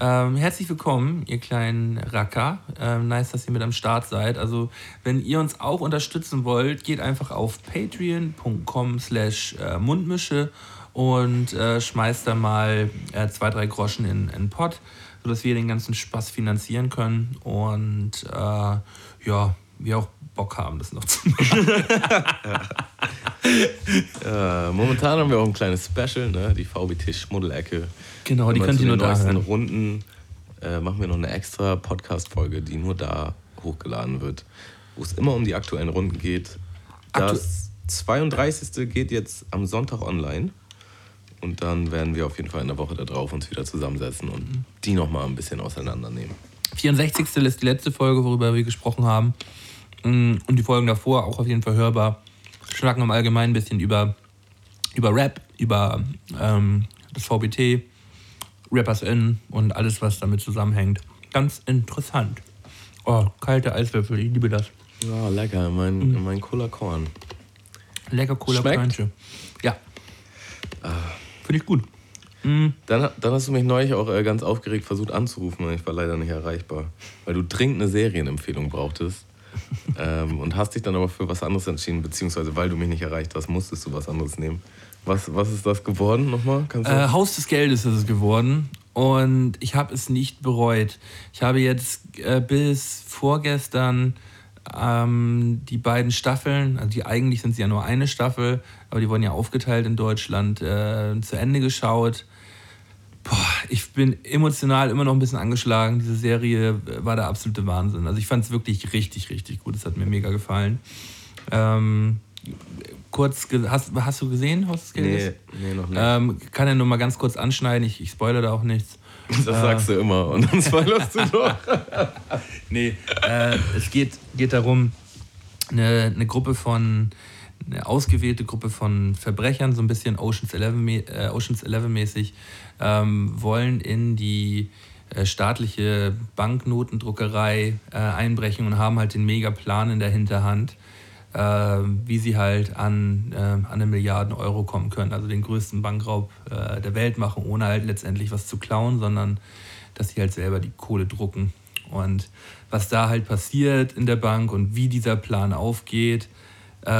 Ähm, herzlich willkommen, ihr kleinen Racker. Ähm, nice, dass ihr mit am Start seid. Also, wenn ihr uns auch unterstützen wollt, geht einfach auf patreon.com slash äh, Mundmische und äh, schmeißt da mal äh, zwei, drei Groschen in den Pott, sodass wir den ganzen Spaß finanzieren können und äh, ja, wir auch Bock haben, das noch zu machen. (laughs) äh, momentan haben wir auch ein kleines Special, ne? die VBT-Schmuddelecke. Genau, die könnt ihr nur da hören. Runden äh, machen wir noch eine extra Podcast-Folge, die nur da hochgeladen wird, wo es immer um die aktuellen Runden geht. Aktu- Das 32. geht jetzt am Sonntag online. Und dann werden wir auf jeden Fall in der Woche da drauf uns wieder zusammensetzen und Mhm. die nochmal ein bisschen auseinandernehmen. 64. ist die letzte Folge, worüber wir gesprochen haben. Mm, Und die Folgen davor auch auf jeden Fall hörbar. Schnacken im Allgemeinen ein bisschen über über Rap, über ähm, das VBT, Rappers In und alles, was damit zusammenhängt. Ganz interessant. Oh, kalte Eiswürfel, ich liebe das. Ja, lecker, mein, mhm. mein Cola Korn. Lecker Cola Kornche. Ja. Finde ich gut. Mhm. Dann, dann hast du mich neulich auch äh, ganz aufgeregt versucht anzurufen und ich war leider nicht erreichbar, weil du dringend eine Serienempfehlung brauchtest. (laughs) ähm, und hast dich dann aber für was anderes entschieden, beziehungsweise weil du mich nicht erreicht hast, musstest du was anderes nehmen. Was, was ist das geworden nochmal? Äh, Haus des Geldes ist es geworden und ich habe es nicht bereut. Ich habe jetzt äh, bis vorgestern ähm, die beiden Staffeln, also die eigentlich sind sie ja nur eine Staffel, aber die wurden ja aufgeteilt in Deutschland, äh, zu Ende geschaut. Boah, ich bin emotional immer noch ein bisschen angeschlagen. Diese Serie war der absolute Wahnsinn. Also ich fand es wirklich richtig, richtig gut. Es hat mir mega gefallen. Ähm, kurz, hast, hast du gesehen, des Geldes? Nee, nee, noch nicht. Ähm, kann ja nur mal ganz kurz anschneiden, ich, ich spoilere da auch nichts. Das äh, sagst du immer und dann (laughs) spoilerst du doch. nee, äh, es geht, geht darum, eine, eine Gruppe von, eine ausgewählte Gruppe von Verbrechern, so ein bisschen Oceans 11, äh, Oceans 11 mäßig, ähm, wollen in die äh, staatliche Banknotendruckerei äh, einbrechen und haben halt den Megaplan in der Hinterhand, wie sie halt an, äh, an eine Milliarden Euro kommen können, also den größten Bankraub äh, der Welt machen, ohne halt letztendlich was zu klauen, sondern dass sie halt selber die Kohle drucken. Und was da halt passiert in der Bank und wie dieser Plan aufgeht äh,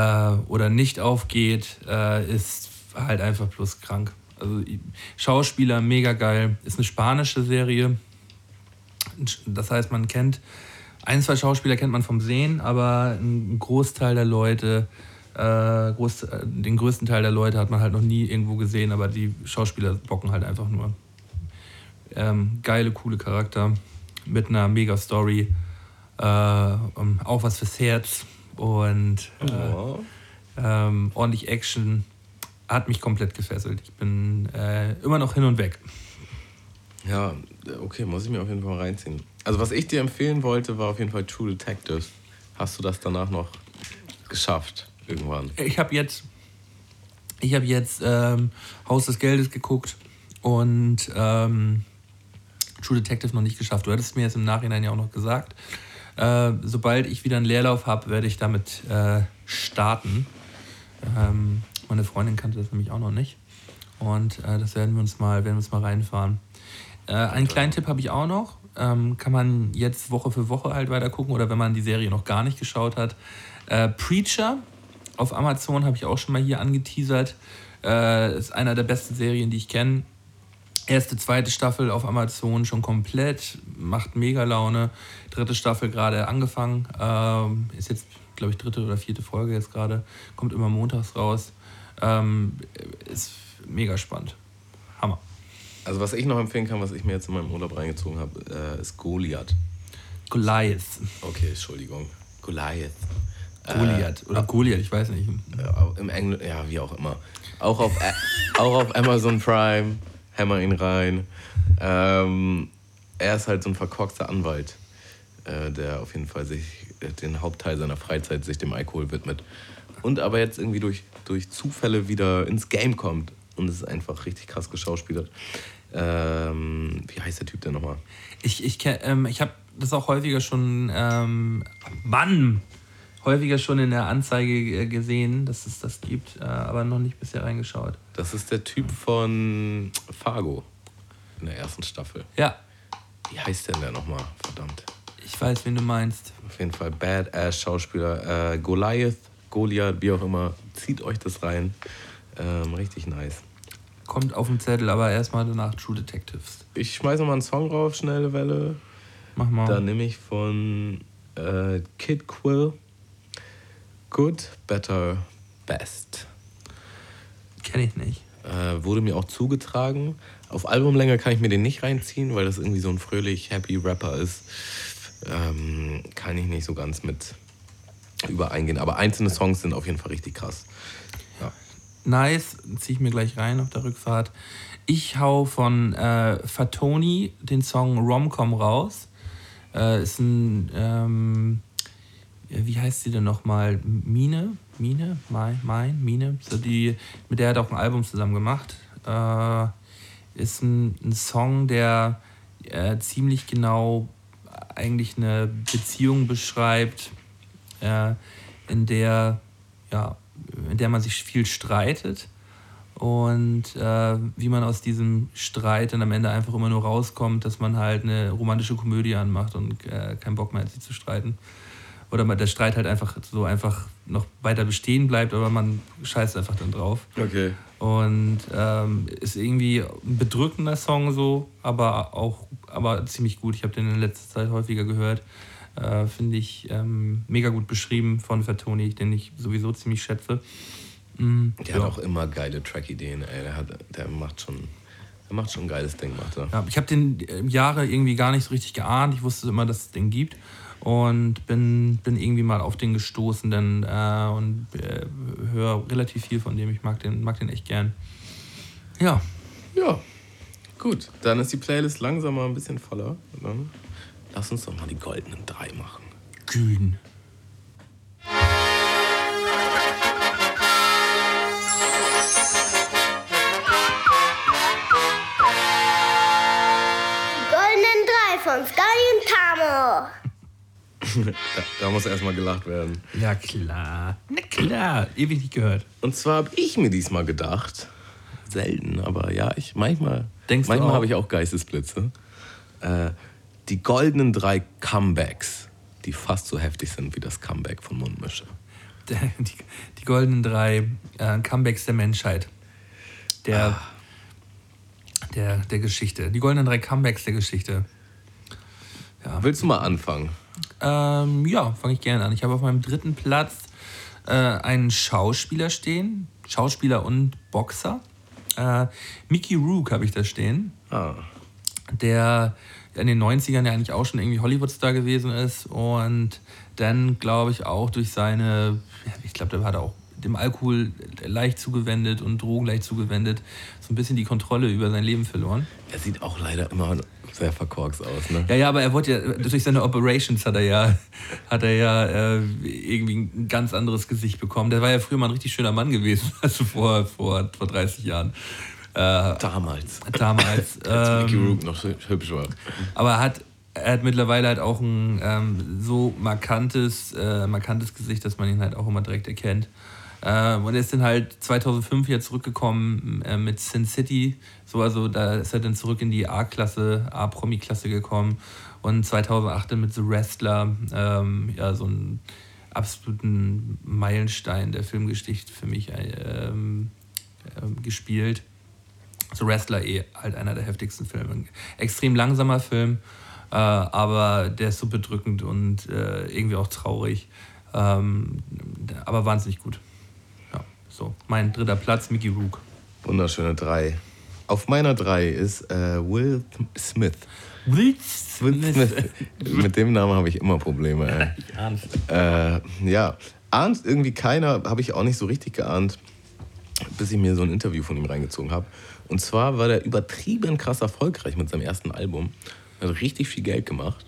oder nicht aufgeht, ist halt einfach bloß krank. Also Schauspieler, mega geil. Ist eine spanische Serie. Das heißt, man kennt, ein, zwei Schauspieler kennt man vom Sehen, aber ein Großteil der Leute, äh, groß, den größten Teil der Leute hat man halt noch nie irgendwo gesehen, aber die Schauspieler bocken halt einfach nur. Ähm, geile, coole Charakter mit einer mega Story. Äh, auch was fürs Herz und äh, oh. ähm, ordentlich Action hat mich komplett gefesselt. Ich bin äh, immer noch hin und weg. Ja, okay, muss ich mir auf jeden Fall reinziehen. Also was ich dir empfehlen wollte, war auf jeden Fall True Detectives. Hast du das danach noch geschafft irgendwann? Ich habe jetzt, ich habe jetzt ähm, Haus des Geldes geguckt und ähm, True Detective noch nicht geschafft. Du hattest mir jetzt im Nachhinein ja auch noch gesagt. Äh, sobald ich wieder einen Leerlauf habe, werde ich damit äh, starten. Ähm, meine Freundin kannte das nämlich auch noch nicht. Und äh, das werden wir uns mal, werden wir uns mal reinfahren. Äh, einen kleinen Tipp habe ich auch noch. Ähm, kann man jetzt Woche für Woche halt weiter gucken oder wenn man die Serie noch gar nicht geschaut hat. Äh, Preacher auf Amazon habe ich auch schon mal hier angeteasert. Äh, ist einer der besten Serien, die ich kenne. Erste, zweite Staffel auf Amazon schon komplett, macht mega Laune. Dritte Staffel gerade angefangen, ähm, ist jetzt, glaube ich, dritte oder vierte Folge jetzt gerade, kommt immer montags raus. Ähm, ist mega spannend. Also was ich noch empfehlen kann, was ich mir jetzt in meinem Urlaub reingezogen habe, äh, ist Goliath. Goliath. Okay, Entschuldigung. Goliath. Goliath äh, oder Goliath, ich weiß nicht. Äh, Im Englisch, ja, wie auch immer. Auch auf, auch auf Amazon Prime, hämmer ihn rein. Ähm, er ist halt so ein verkorkster Anwalt, äh, der auf jeden Fall sich äh, den Hauptteil seiner Freizeit sich dem Alkohol widmet und aber jetzt irgendwie durch, durch Zufälle wieder ins Game kommt. Und es ist einfach richtig krass geschauspielert. Ähm, wie heißt der Typ denn nochmal? Ich, ich, ähm, ich habe das auch häufiger schon, ähm, Mann, häufiger schon in der Anzeige gesehen, dass es das gibt, äh, aber noch nicht bisher reingeschaut. Das ist der Typ von Fargo in der ersten Staffel. Ja. Wie heißt der denn nochmal? Verdammt. Ich weiß, wen du meinst. Auf jeden Fall Badass Schauspieler. Äh, Goliath Goliath, wie auch immer, zieht euch das rein. Ähm, richtig nice. Kommt auf den Zettel, aber erstmal danach True Detectives. Ich schmeiße mal einen Song drauf, schnelle Welle. Mach mal. Da nehme ich von äh, Kid Quill Good, Better, Best. Kenne ich nicht. Äh, wurde mir auch zugetragen. Auf Albumlänge kann ich mir den nicht reinziehen, weil das irgendwie so ein fröhlich, happy Rapper ist. Ähm, kann ich nicht so ganz mit übereingehen. Aber einzelne Songs sind auf jeden Fall richtig krass. Nice, ziehe ich mir gleich rein auf der Rückfahrt. Ich hau von äh, Fatoni den Song Romcom raus. Äh, ist ein ähm, wie heißt sie denn nochmal? Mine? Mine? Mein? Mein? Mine? So die, mit der hat auch ein Album zusammen gemacht. Äh, ist ein, ein Song, der äh, ziemlich genau eigentlich eine Beziehung beschreibt, äh, in der ja, in der man sich viel streitet und äh, wie man aus diesem Streit dann am Ende einfach immer nur rauskommt, dass man halt eine romantische Komödie anmacht und äh, keinen Bock mehr hat, sie zu streiten. Oder der Streit halt einfach so einfach noch weiter bestehen bleibt, aber man scheißt einfach dann drauf. Okay. Und ähm, ist irgendwie ein bedrückender Song so, aber auch aber ziemlich gut. Ich habe den in letzter Zeit häufiger gehört. Äh, Finde ich ähm, mega gut beschrieben von Fatoni, den ich sowieso ziemlich schätze. Mhm, der ja. hat auch immer geile Track-Ideen, ey. Der, hat, der macht schon. Der macht schon ein geiles Ding, macht er. Ja, ich habe den äh, Jahre irgendwie gar nicht so richtig geahnt. Ich wusste immer, dass es den gibt. Und bin, bin irgendwie mal auf den gestoßen denn, äh, und äh, höre relativ viel von dem. Ich mag den, mag den echt gern. Ja. Ja. Gut, dann ist die Playlist langsam mal ein bisschen voller. Dann lass uns doch mal die goldenen drei machen. Kühn. von Sky und Tamo. (laughs) da, da, muss erstmal gelacht werden. Ja, klar. Na klar. Ewig nicht gehört. Und zwar habe ich mir diesmal gedacht, selten, aber ja, ich manchmal, Denkst manchmal habe ich auch Geistesblitze. Äh, die goldenen drei Comebacks, die fast so heftig sind wie das Comeback von Mundmische. Die, die goldenen drei äh, Comebacks der Menschheit. Der, ah. der, der Geschichte. Die goldenen drei Comebacks der Geschichte. Ja. Willst du mal anfangen? Ähm, ja, fange ich gerne an. Ich habe auf meinem dritten Platz äh, einen Schauspieler stehen. Schauspieler und Boxer. Äh, Mickey Rook habe ich da stehen. Ah. Der in den 90ern ja eigentlich auch schon irgendwie Hollywood-Star gewesen ist und dann, glaube ich, auch durch seine, ich glaube, der hat auch dem Alkohol leicht zugewendet und Drogen leicht zugewendet, so ein bisschen die Kontrolle über sein Leben verloren. Er sieht auch leider immer sehr verkorkst aus, ne? Ja, ja, aber er wurde ja, durch seine Operations hat er ja, hat er ja äh, irgendwie ein ganz anderes Gesicht bekommen. Der war ja früher mal ein richtig schöner Mann gewesen, (laughs) also vor, vor, vor 30 Jahren. Äh, damals. Damals. (laughs) Als Mickey ähm, Rook noch hübsch war. Aber er hat, er hat mittlerweile halt auch ein ähm, so markantes, äh, markantes Gesicht, dass man ihn halt auch immer direkt erkennt. Äh, und er ist dann halt 2005 wieder zurückgekommen äh, mit Sin City. So, also da ist er dann zurück in die A-Klasse, A-Promi-Klasse gekommen. Und 2008 dann mit The Wrestler, ähm, ja, so einen absoluten Meilenstein der Filmgeschichte für mich ähm, äh, gespielt. The Wrestler eh halt einer der heftigsten Filme. Extrem langsamer Film, äh, aber der ist so bedrückend und äh, irgendwie auch traurig. Ähm, aber wahnsinnig gut. So, mein dritter Platz, Mickey Rook. Wunderschöne drei. Auf meiner drei ist äh, Will Smith. Will Smith. Will Smith. Mit dem Namen habe ich immer Probleme. Ey. (laughs) äh, ja, ahnt irgendwie keiner, habe ich auch nicht so richtig geahnt, bis ich mir so ein Interview von ihm reingezogen habe. Und zwar war der übertrieben krass erfolgreich mit seinem ersten Album. Hat richtig viel Geld gemacht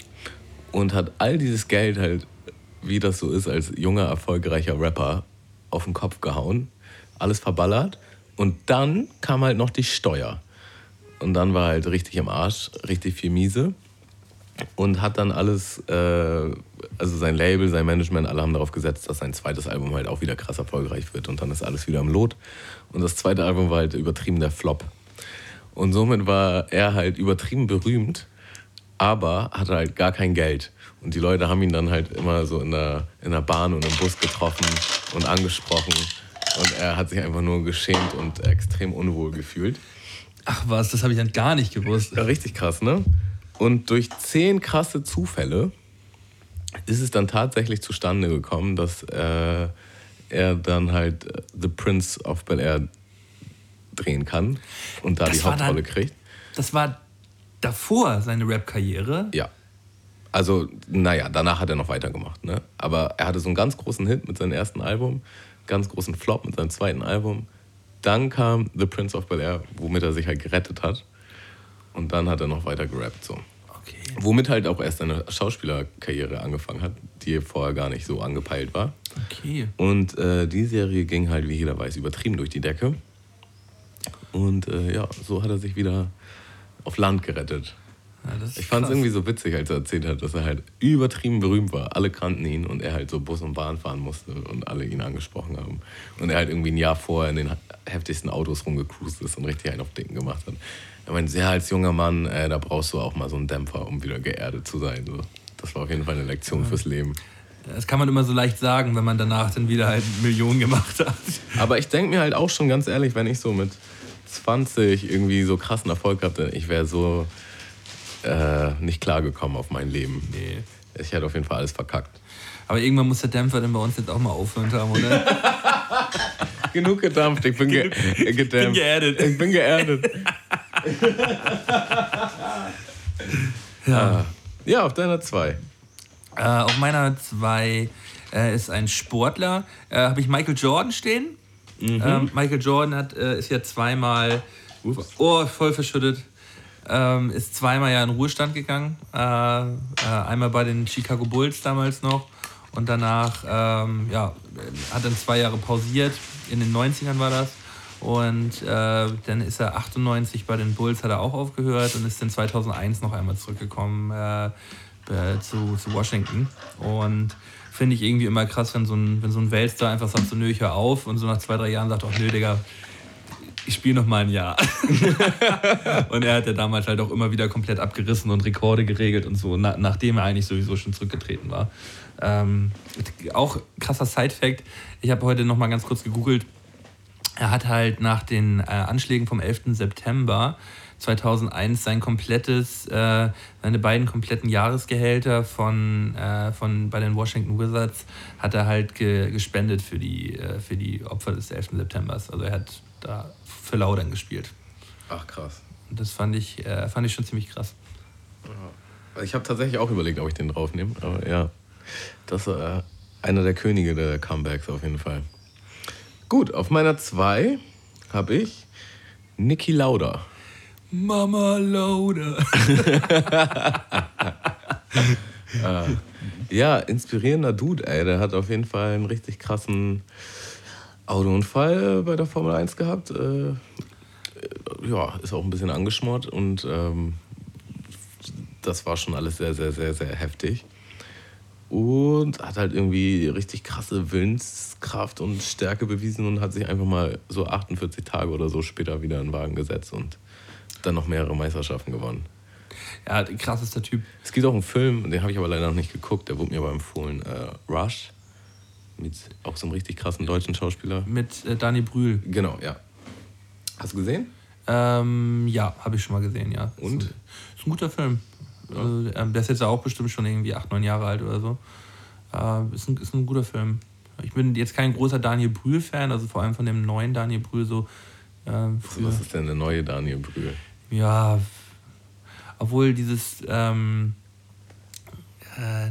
und hat all dieses Geld halt, wie das so ist als junger, erfolgreicher Rapper, auf den Kopf gehauen alles verballert. Und dann kam halt noch die Steuer. Und dann war halt richtig im Arsch, richtig viel miese. Und hat dann alles, äh, also sein Label, sein Management, alle haben darauf gesetzt, dass sein zweites Album halt auch wieder krass erfolgreich wird. Und dann ist alles wieder im Lot. Und das zweite Album war halt übertrieben der Flop. Und somit war er halt übertrieben berühmt, aber hatte halt gar kein Geld. Und die Leute haben ihn dann halt immer so in der, in der Bahn und im Bus getroffen und angesprochen und er hat sich einfach nur geschämt und extrem unwohl gefühlt. Ach was, das habe ich dann gar nicht gewusst. Richtig krass, ne? Und durch zehn krasse Zufälle ist es dann tatsächlich zustande gekommen, dass äh, er dann halt äh, The Prince of Bel Air drehen kann und da das die Hauptrolle dann, kriegt. Das war davor seine Rap-Karriere? Ja. Also, naja, danach hat er noch weitergemacht. Ne? Aber er hatte so einen ganz großen Hit mit seinem ersten Album ganz großen Flop mit seinem zweiten Album. Dann kam The Prince of Bel Air, womit er sich halt gerettet hat. Und dann hat er noch weiter gerappt. So. Okay. Womit halt auch erst seine Schauspielerkarriere angefangen hat, die vorher gar nicht so angepeilt war. Okay. Und äh, die Serie ging halt, wie jeder weiß, übertrieben durch die Decke. Und äh, ja, so hat er sich wieder auf Land gerettet. Ja, Ich fand es irgendwie so witzig, als er erzählt hat, dass er halt übertrieben berühmt war. Alle kannten ihn und er halt so Bus und Bahn fahren musste und alle ihn angesprochen haben. Und er halt irgendwie ein Jahr vorher in den heftigsten Autos rumgecruised ist und richtig einen auf Dicken gemacht hat. Er meinte, ja, als junger Mann, äh, da brauchst du auch mal so einen Dämpfer, um wieder geerdet zu sein. So. Das war auf jeden Fall eine Lektion fürs Leben. Das kann man immer so leicht sagen, wenn man danach dann wieder halt Millionen gemacht hat. Aber ich denke mir halt auch schon ganz ehrlich, wenn ich so mit 20 irgendwie so krassen Erfolg hatte, ich wäre so äh, nicht klargekommen auf mein Leben. Nee. Ich hätte auf jeden Fall alles verkackt. Aber irgendwann muss der Dämpfer dann bei uns jetzt auch mal aufhören haben, oder? (laughs) Genug gedampft, ich bin, ge äh, gedämpft. geerdet. Ich bin geerdet. (laughs) Ja. Ja, auf deiner 2. Äh, auf meiner 2 äh, ist ein Sportler. Äh, Habe ich Michael Jordan stehen. Ähm, Michael Jordan hat, äh, ist ja zweimal, oh, voll verschüttet, ähm, ist zweimal ja in Ruhestand gegangen. Äh, äh, einmal bei den Chicago Bulls damals noch und danach ähm, ja, hat dann zwei Jahre pausiert. In den 90ern war das. Und äh, dann ist er 98 bei den Bulls, hat er auch aufgehört und ist dann 2001 noch einmal zurückgekommen äh, zu, zu Washington. Und finde ich irgendwie immer krass, wenn so ein, wenn so ein Weltstar einfach sagt, so nö, ich hör auf und so nach zwei, drei Jahren sagt, auch nö, Digga, ich spiele noch mal ein Jahr. (laughs) und er hat ja damals halt auch immer wieder komplett abgerissen und Rekorde geregelt und so, na, nachdem er eigentlich sowieso schon zurückgetreten war. Ähm, auch krasser Side-Fact, ich habe heute noch mal ganz kurz gegoogelt, er hat halt nach den äh, Anschlägen vom 11. September 2001 sein komplettes, äh, seine beiden kompletten Jahresgehälter von, äh, von bei den Washington Wizards hat er halt ge gespendet für die, äh, für die Opfer des 11. Septembers. Also er hat da für Laudern gespielt. Ach krass. Und das fand ich, äh, fand ich schon ziemlich krass. Ich habe tatsächlich auch überlegt, ob ich den draufnehme. Aber ja, das war äh, einer der Könige der Comebacks auf jeden Fall. Gut, auf meiner 2 habe ich Niki Lauda. Mama Lauder. (laughs) Ja, inspirierender Dude, ey. Der hat auf jeden Fall einen richtig krassen Autounfall äh, bei der Formel 1 gehabt. Äh, äh, ja, ist auch ein bisschen angeschmort und ähm, das war schon alles sehr, sehr, sehr, sehr heftig. Und hat halt irgendwie richtig krasse Willenskraft und Stärke bewiesen und hat sich einfach mal so 48 Tage oder so später wieder in den Wagen gesetzt und dann noch mehrere Meisterschaften gewonnen. Ja, krassester Typ. Es gibt auch einen Film, den habe ich aber leider noch nicht geguckt, der wurde mir aber empfohlen. Äh, Rush. Mit auch so einem richtig krassen deutschen Schauspieler. Mit äh, Dani Brühl. Genau, ja. Hast du gesehen? Ähm, ja, habe ich schon mal gesehen, ja. Und? Ist ein, ist ein guter Film. Also, ähm, der ist jetzt auch bestimmt schon irgendwie acht, neun Jahre alt oder so. Äh, ist, ein, ist ein guter Film. Ich bin jetzt kein großer Daniel Brühl-Fan, also vor allem von dem neuen Daniel Brühl so. Früher. Was ist denn der neue Daniel Brühl? Ja, obwohl dieses. Ähm, äh,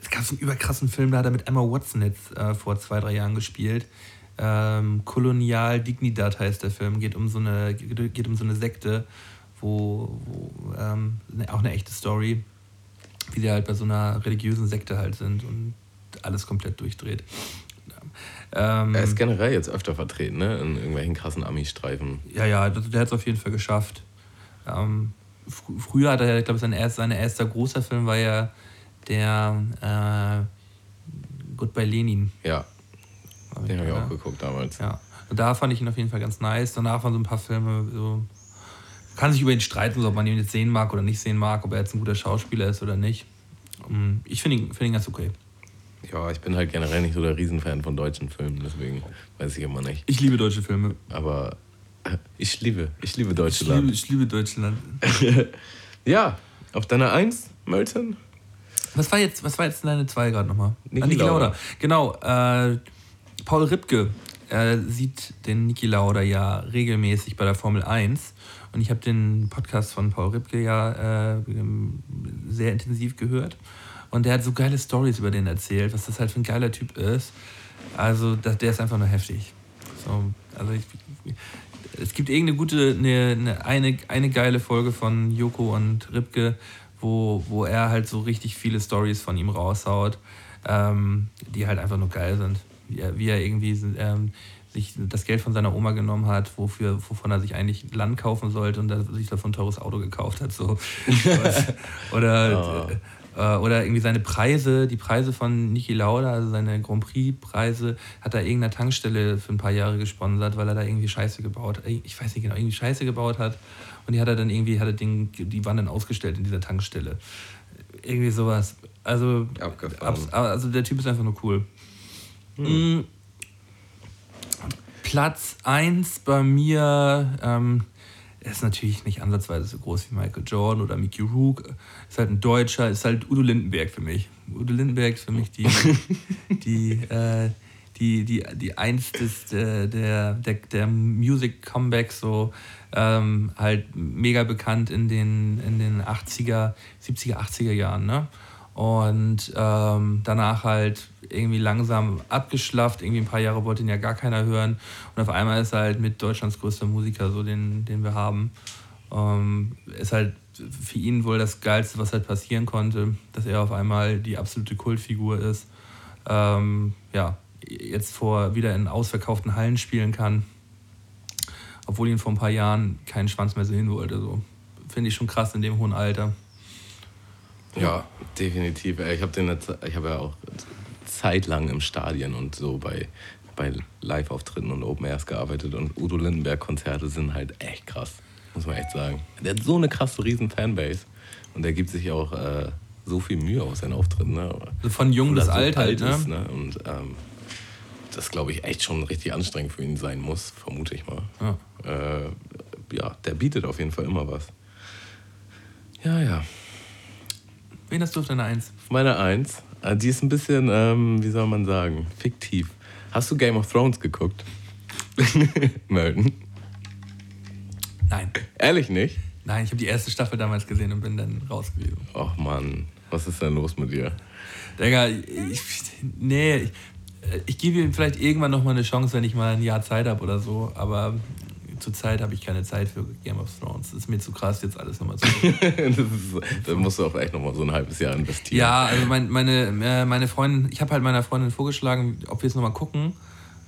es gab so einen überkrassen Film, da hat er mit Emma Watson jetzt äh, vor zwei, drei Jahren gespielt. Ähm, Kolonial Dignidad heißt der Film. Geht um so eine, geht um so eine Sekte, wo, wo ähm, ne- auch eine echte Story, wie die halt bei so einer religiösen Sekte halt sind und alles komplett durchdreht. Ähm, Er ist generell jetzt öfter vertreten, ne? In irgendwelchen krassen Ami-Streifen. ja, ja, das- der hat es auf jeden Fall geschafft. Ähm, fr früher hat er, ich glaube, sein erst, sein erster großer Film war ja der äh, Goodbye Lenin. Ja, den habe ich auch geguckt damals. Ja. Und da fand ich ihn auf jeden Fall ganz nice. Danach waren so ein paar Filme so. Kann sich über ihn streiten, so, ob man ihn jetzt sehen mag oder nicht sehen mag, ob er jetzt ein guter Schauspieler ist oder nicht. Ähm, Ich finde ihn, find ihn ganz okay. Ja, ich bin halt generell nicht so der Riesenfan von deutschen Filmen, deswegen weiß ich immer nicht. Ich liebe deutsche Filme. Aber (laughs) ich liebe, ich liebe Ich liebe, Deutschland. ich liebe Deutschland. (laughs) Ja, auf deiner Eins, Melton? Was war jetzt, was war jetzt deine zwei gerade nochmal? Niki Ah, Niki Lauda. Lauda. Genau. Äh, Paul Ripke äh, sieht den Niki Lauda ja regelmäßig bei der Formel 1. Und ich habe den Podcast von Paul Ripke ja äh, sehr intensiv gehört. Und der hat so geile Stories über den erzählt, was das halt für ein geiler Typ ist. Also, das, der ist einfach nur heftig. So, also ich, es gibt irgendeine gute, eine, eine, eine, eine geile Folge von Joko und Ripke, wo, wo er halt so richtig viele Stories von ihm raushaut, ähm, die halt einfach nur geil sind. Wie er, wie er irgendwie ähm, sich das Geld von seiner Oma genommen hat, wofür, wovon er sich eigentlich Land kaufen sollte und sich davon ein teures Auto gekauft hat. So. (laughs) oder, oh. Äh, oder irgendwie seine Preise, die Preise von Niki Lauda, also seine Grand Prix-Preise, hat er irgendeiner Tankstelle für ein paar Jahre gesponsert, weil er da irgendwie Scheiße gebaut hat. Ich weiß nicht genau, irgendwie Scheiße gebaut hat. Und die hat er dann irgendwie, hat er den, die waren dann ausgestellt in dieser Tankstelle. Irgendwie sowas. Also, also der Typ ist einfach nur cool. Hm. Mm. Platz 1 bei mir ähm, ist natürlich nicht ansatzweise so groß wie Michael Jordan oder Mickey Rook. Ist halt ein Deutscher, ist halt Udo Lindenberg für mich. Udo Lindenberg ist für mich die, (laughs) die, äh, die, die, die einsteste der, der, der Music-Comebacks, so ähm, halt mega bekannt in den, in den 80er, 70er, 80er Jahren. Ne? Und ähm, danach halt irgendwie langsam abgeschlafft. Irgendwie ein paar Jahre wollte ihn ja gar keiner hören. Und auf einmal ist er halt mit Deutschlands größter Musiker, so den, den wir haben. Ähm, ist halt für ihn wohl das Geilste, was halt passieren konnte, dass er auf einmal die absolute Kultfigur ist. Ähm, ja, jetzt vor wieder in ausverkauften Hallen spielen kann. Obwohl ihn vor ein paar Jahren keinen Schwanz mehr sehen wollte. So. Finde ich schon krass in dem hohen Alter. Ja, definitiv. Ich habe den ich habe ja auch zeitlang im Stadion und so bei, bei Live-Auftritten und Open Airs gearbeitet und Udo Lindenberg-Konzerte sind halt echt krass, muss man echt sagen. Der hat so eine krasse riesen Fanbase und der gibt sich auch äh, so viel Mühe aus seinen Auftritten. Ne? Von jung bis so alt halt, ne? Ist, ne? Und ähm, das glaube ich echt schon richtig anstrengend für ihn sein muss, vermute ich mal. Ja. Äh, ja, der bietet auf jeden Fall immer was. Ja, ja. Wen hast du auf deiner Eins? Auf meiner Eins? Ah, die ist ein bisschen, ähm, wie soll man sagen, fiktiv. Hast du Game of Thrones geguckt? (laughs) Melden? Nein. Ehrlich nicht? Nein, ich habe die erste Staffel damals gesehen und bin dann raus gewesen. Och Mann, was ist denn los mit dir? Digga, ich, nee, ich, ich gebe ihm vielleicht irgendwann nochmal eine Chance, wenn ich mal ein Jahr Zeit habe oder so, aber zurzeit habe ich keine Zeit für Game of Thrones. Das ist mir zu krass, jetzt alles nochmal zu (laughs) Da musst du auch echt nochmal so ein halbes Jahr investieren. Ja, also mein, meine, äh, meine Freundin, ich habe halt meiner Freundin vorgeschlagen, ob wir es nochmal gucken.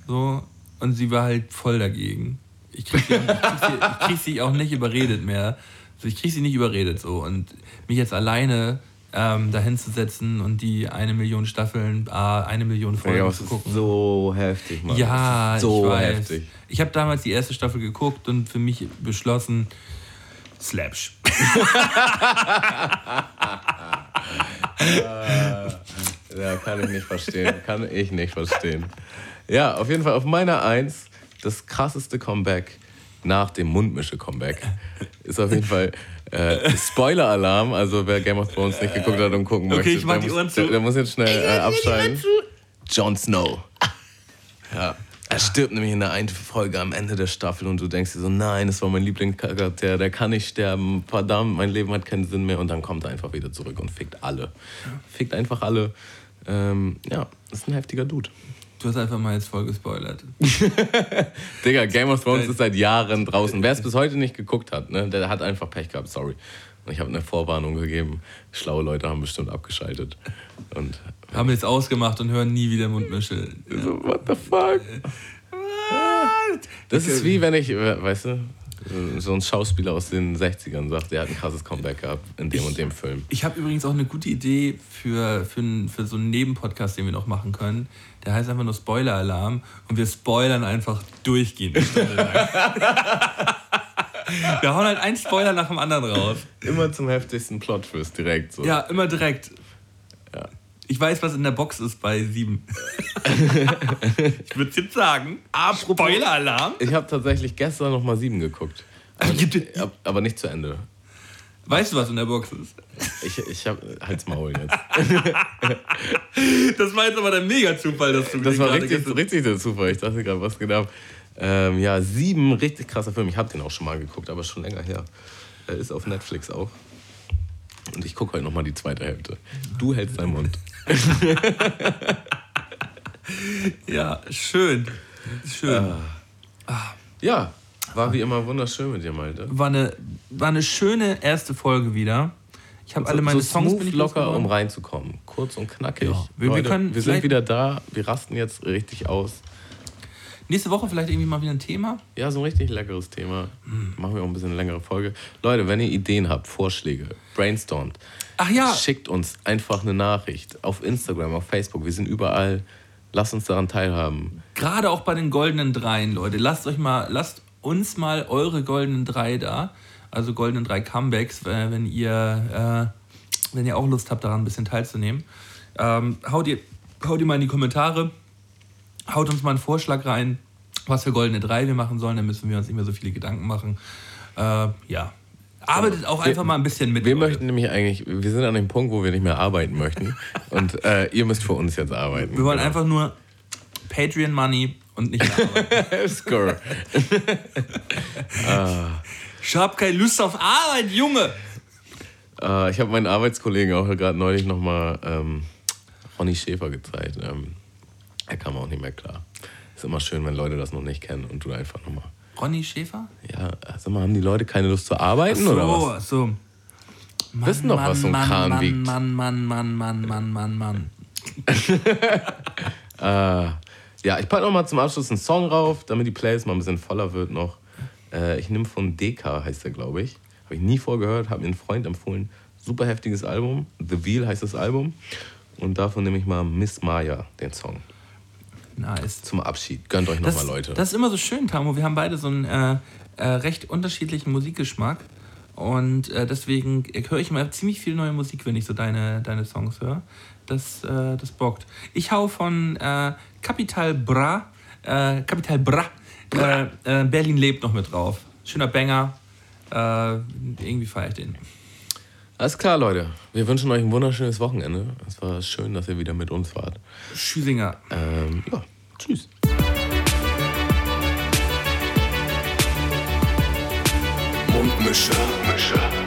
So, und sie war halt voll dagegen. Ich kriege sie, krieg krieg sie auch nicht überredet mehr. Also ich kriege sie nicht überredet so. Und mich jetzt alleine ähm, dahin zu setzen und die eine Million Staffeln, äh, eine Million Folgen ja, zu gucken. so heftig, Mann. Ja, so ich weiß. heftig. Ich habe damals die erste Staffel geguckt und für mich beschlossen, Slapsh. (laughs) ja, kann ich nicht verstehen. Kann ich nicht verstehen. Ja, auf jeden Fall auf meiner Eins das krasseste Comeback nach dem Mundmische-Comeback ist auf jeden Fall äh, Spoiler-Alarm. Also wer Game of Thrones nicht geguckt hat und gucken okay, möchte, ich mach die Ohren zu. Der, der muss jetzt schnell äh, abschalten. Jon Snow. Ja. Er stirbt nämlich in der einen Folge am Ende der Staffel und du denkst dir so, nein, das war mein Lieblingscharakter, der kann nicht sterben, verdammt, mein Leben hat keinen Sinn mehr und dann kommt er einfach wieder zurück und fickt alle. Fickt einfach alle. Ähm, ja, das ist ein heftiger Dude. Du hast einfach mal jetzt voll gespoilert. (laughs) Digga, Game of Thrones ist seit Jahren draußen. Wer es bis heute nicht geguckt hat, ne, der hat einfach Pech gehabt, sorry. Und ich habe eine Vorwarnung gegeben. Schlaue Leute haben bestimmt abgeschaltet. Und, haben jetzt ausgemacht und hören nie wieder Mundmische. So, what the fuck? Das ist wie wenn ich, weißt du, so ein Schauspieler aus den 60ern sagt, der hat ein krasses Comeback gehabt in dem ich, und dem Film. Ich habe übrigens auch eine gute Idee für, für, für so einen Nebenpodcast, den wir noch machen können. Der heißt einfach nur Spoiler-Alarm und wir spoilern einfach durchgehend. (laughs) wir hauen halt einen Spoiler nach dem anderen raus. Immer zum heftigsten Plot-Twist direkt. So. Ja, immer direkt. Ja. Ich weiß, was in der Box ist bei 7. (laughs) ich würde jetzt sagen. Spoiler-Alarm. Ich habe tatsächlich gestern noch mal 7 geguckt. Aber aber nicht zu Ende. Weißt du, was in der Box ist? Ich, ich hab halt's Maul jetzt. das war jetzt aber der Mega-Zufall, dass du Das war richtig, richtig der Zufall. Ich dachte gerade, was genau. Ähm, ja, sieben richtig krasser Film. Ich habe den auch schon mal geguckt, aber schon länger her. Er ist auf Netflix auch. Und ich gucke heute noch mal die zweite Hälfte. Du hältst deinen Mund. (laughs) ja, schön. Schön. Ah. Ja, war wie immer wunderschön mit dir, Malte. War eine, war eine schöne erste Folge wieder. Ich habe So- alle meine so Songs smooth, locker, um reinzukommen. Kurz und knackig. Ja. Wir- wir Leute, können wir sind wieder da. Wir rasten jetzt richtig aus. Nächste Woche vielleicht irgendwie mal wieder ein Thema. Ja, so ein richtig leckeres Thema. Hm. Machen wir auch ein bisschen eine längere Folge. Leute, wenn ihr Ideen habt, Vorschläge, brainstormt, Ach ja, schickt uns einfach eine Nachricht auf Instagram, auf Facebook. Wir sind überall. Lasst uns daran teilhaben. gerade auch bei den goldenen Dreien, Leute. Lasst euch mal, lasst uns mal eure goldenen Drei da. Also goldenen drei Comebacks, äh, wenn ihr, äh, wenn ihr auch Lust habt, daran ein bisschen teilzunehmen. Ähm, haut, ihr, haut ihr mal in die Kommentare. Haut uns mal einen Vorschlag rein, was für goldene Drei wir machen sollen. Dann müssen wir uns nicht mehr so viele Gedanken machen. Äh, ja. Arbeitet auch einfach mal ein bisschen mit. Wir Leute. möchten nämlich eigentlich, wir sind an dem Punkt, wo wir nicht mehr arbeiten möchten. (laughs) Und äh, ihr müsst für uns jetzt arbeiten. Wir wollen Genau. einfach nur Patreon Money und nicht mehr arbeiten. (laughs) Skur. ich hab keine Lust auf Arbeit, Junge! Äh, ich habe meinen Arbeitskollegen auch gerade neulich nochmal ähm, Ronny Schäfer gezeigt. Ähm, er kam auch nicht mehr klar. Ist immer schön, wenn Leute das noch nicht kennen und du einfach nochmal. Ronny Schäfer? Ja, sag mal, haben die Leute keine Lust zu arbeiten so, oder was? so. Mann, Wissen doch, was so ein Mann, Kran Mann, wiegt. Mann, Mann, Mann, Mann, Mann, Mann, Mann. (laughs) Äh, ja, ich packe nochmal zum Abschluss einen Song rauf, damit die Playlist mal ein bisschen voller wird noch. Äh, ich nehme von DK, heißt der, glaube ich. Habe ich nie vorgehört, hat mir ein Freund empfohlen. Super heftiges Album. The Wheel heißt das Album. Und davon nehme ich mal Miss Maya, den Song. Nice. Zum Abschied. Gönnt euch nochmal, Leute. das ist immer so schön, Tamo. Wir haben beide so einen äh, äh, recht unterschiedlichen Musikgeschmack. Und äh, deswegen höre ich immer ziemlich viel neue Musik, wenn ich so deine, deine Songs höre. Das, äh, das bockt. Ich hau von äh, Capital Bra, äh, Capital Bra, äh, äh, Berlin lebt noch mit drauf. Schöner Banger. Äh, irgendwie feiere ich den. Alles klar, Leute. Wir wünschen euch ein wunderschönes Wochenende. Es war schön, dass ihr wieder mit uns wart. Schüsinger. Ähm, ja, tschüss. Mundmische. Mundmische.